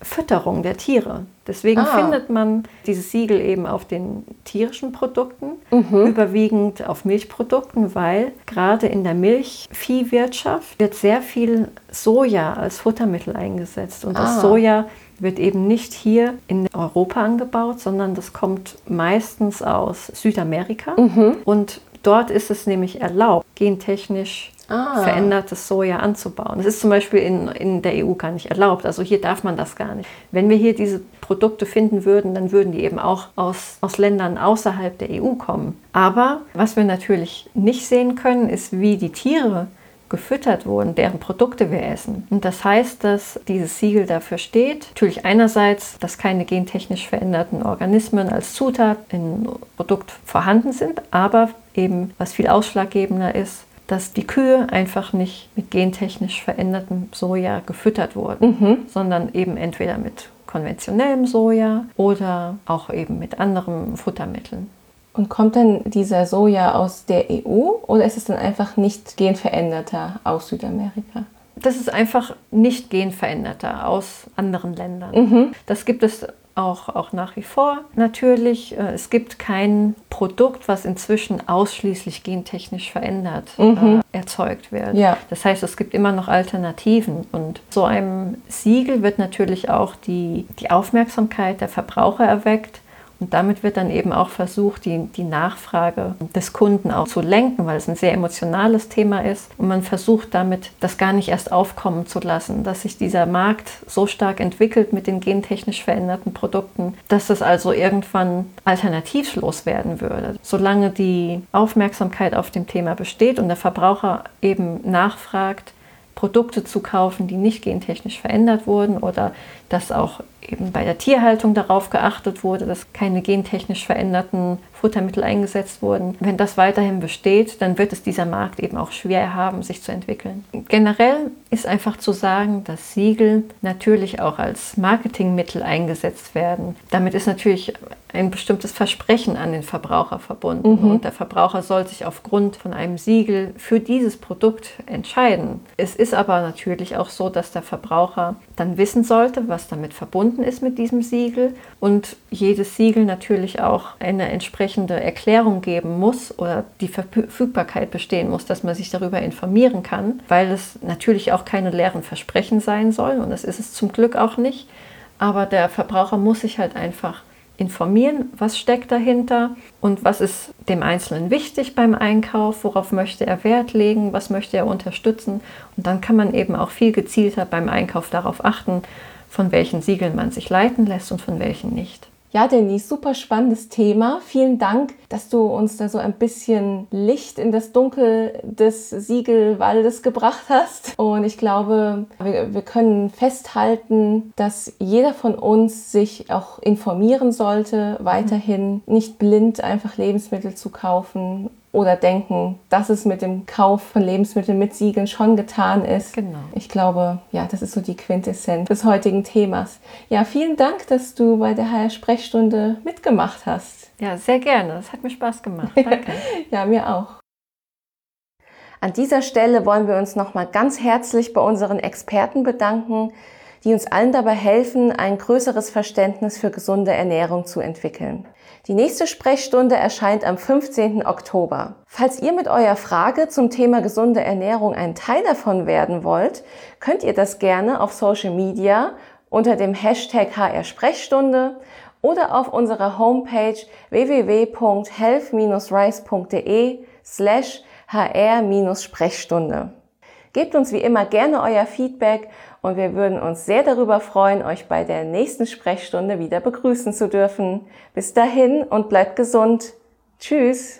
Fütterung der Tiere. Deswegen ah. findet man dieses Siegel eben auf den tierischen Produkten, mhm. überwiegend auf Milchprodukten, weil gerade in der Milchviehwirtschaft wird sehr viel Soja als Futtermittel eingesetzt. Und ah. das Soja wird eben nicht hier in Europa angebaut, sondern das kommt meistens aus Südamerika. Mhm. Und Dort ist es nämlich erlaubt, gentechnisch ah. verändertes Soja anzubauen. Das ist zum Beispiel in, in der EU gar nicht erlaubt. Also hier darf man das gar nicht. Wenn wir hier diese Produkte finden würden, dann würden die eben auch aus, aus Ländern außerhalb der EU kommen. Aber was wir natürlich nicht sehen können, ist, wie die Tiere gefüttert wurden, deren Produkte wir essen. Und das heißt, dass dieses Siegel dafür steht, natürlich einerseits, dass keine gentechnisch veränderten Organismen als Zutat im Produkt vorhanden sind, aber eben, was viel ausschlaggebender ist, dass die Kühe einfach nicht mit gentechnisch verändertem Soja gefüttert wurden, mhm. sondern eben entweder mit konventionellem Soja oder auch eben mit anderen Futtermitteln. Und kommt denn dieser Soja aus der EU oder ist es dann einfach nicht genveränderter aus Südamerika? Das ist einfach nicht genveränderter aus anderen Ländern. Mhm. Das gibt es auch, auch nach wie vor natürlich. Äh, es gibt kein Produkt, was inzwischen ausschließlich gentechnisch verändert mhm. äh, erzeugt wird. Ja. Das heißt, es gibt immer noch Alternativen. Und so einem Siegel wird natürlich auch die, die Aufmerksamkeit der Verbraucher erweckt und damit wird dann eben auch versucht, die, die Nachfrage des Kunden auch zu lenken, weil es ein sehr emotionales Thema ist. Und man versucht damit, das gar nicht erst aufkommen zu lassen, dass sich dieser Markt so stark entwickelt mit den gentechnisch veränderten Produkten, dass es also irgendwann alternativlos werden würde. Solange die Aufmerksamkeit auf dem Thema besteht und der Verbraucher eben nachfragt, Produkte zu kaufen, die nicht gentechnisch verändert wurden oder dass auch eben bei der Tierhaltung darauf geachtet wurde, dass keine gentechnisch veränderten Futtermittel eingesetzt wurden. Wenn das weiterhin besteht, dann wird es dieser Markt eben auch schwer haben, sich zu entwickeln. Generell ist einfach zu sagen, dass Siegel natürlich auch als Marketingmittel eingesetzt werden. Damit ist natürlich ein bestimmtes Versprechen an den Verbraucher verbunden. Mhm. Und der Verbraucher soll sich aufgrund von einem Siegel für dieses Produkt entscheiden. Es ist aber natürlich auch so, dass der Verbraucher dann wissen sollte, was damit verbunden ist mit diesem Siegel und jedes Siegel natürlich auch eine entsprechende Erklärung geben muss oder die Verfügbarkeit bestehen muss, dass man sich darüber informieren kann, weil es natürlich auch keine leeren Versprechen sein soll und das ist es zum Glück auch nicht. Aber der Verbraucher muss sich halt einfach informieren, was steckt dahinter und was ist dem Einzelnen wichtig beim Einkauf, worauf möchte er Wert legen, was möchte er unterstützen. Und dann kann man eben auch viel gezielter beim Einkauf darauf achten, von welchen Siegeln man sich leiten lässt und von welchen nicht. Ja, Denise, super spannendes Thema. Vielen Dank, dass du uns da so ein bisschen Licht in das Dunkel des Siegelwaldes gebracht hast. Und ich glaube, wir, wir können festhalten, dass jeder von uns sich auch informieren sollte, weiterhin nicht blind einfach Lebensmittel zu kaufen oder denken, dass es mit dem Kauf von Lebensmitteln mit Siegeln schon getan ist. Genau. Ich glaube, ja, das ist so die Quintessenz des heutigen Themas. Ja, vielen Dank, dass du bei der HR-Sprechstunde mitgemacht hast. Ja, sehr gerne. Es hat mir Spaß gemacht. Danke. ja, mir auch. An dieser Stelle wollen wir uns nochmal ganz herzlich bei unseren Experten bedanken, die uns allen dabei helfen, ein größeres Verständnis für gesunde Ernährung zu entwickeln. Die nächste Sprechstunde erscheint am 15. Oktober. Falls ihr mit eurer Frage zum Thema gesunde Ernährung ein Teil davon werden wollt, könnt ihr das gerne auf Social Media unter dem Hashtag HR Sprechstunde oder auf unserer Homepage www.health-rice.de slash hr-sprechstunde. Gebt uns wie immer gerne euer Feedback und wir würden uns sehr darüber freuen, euch bei der nächsten Sprechstunde wieder begrüßen zu dürfen. Bis dahin und bleibt gesund. Tschüss.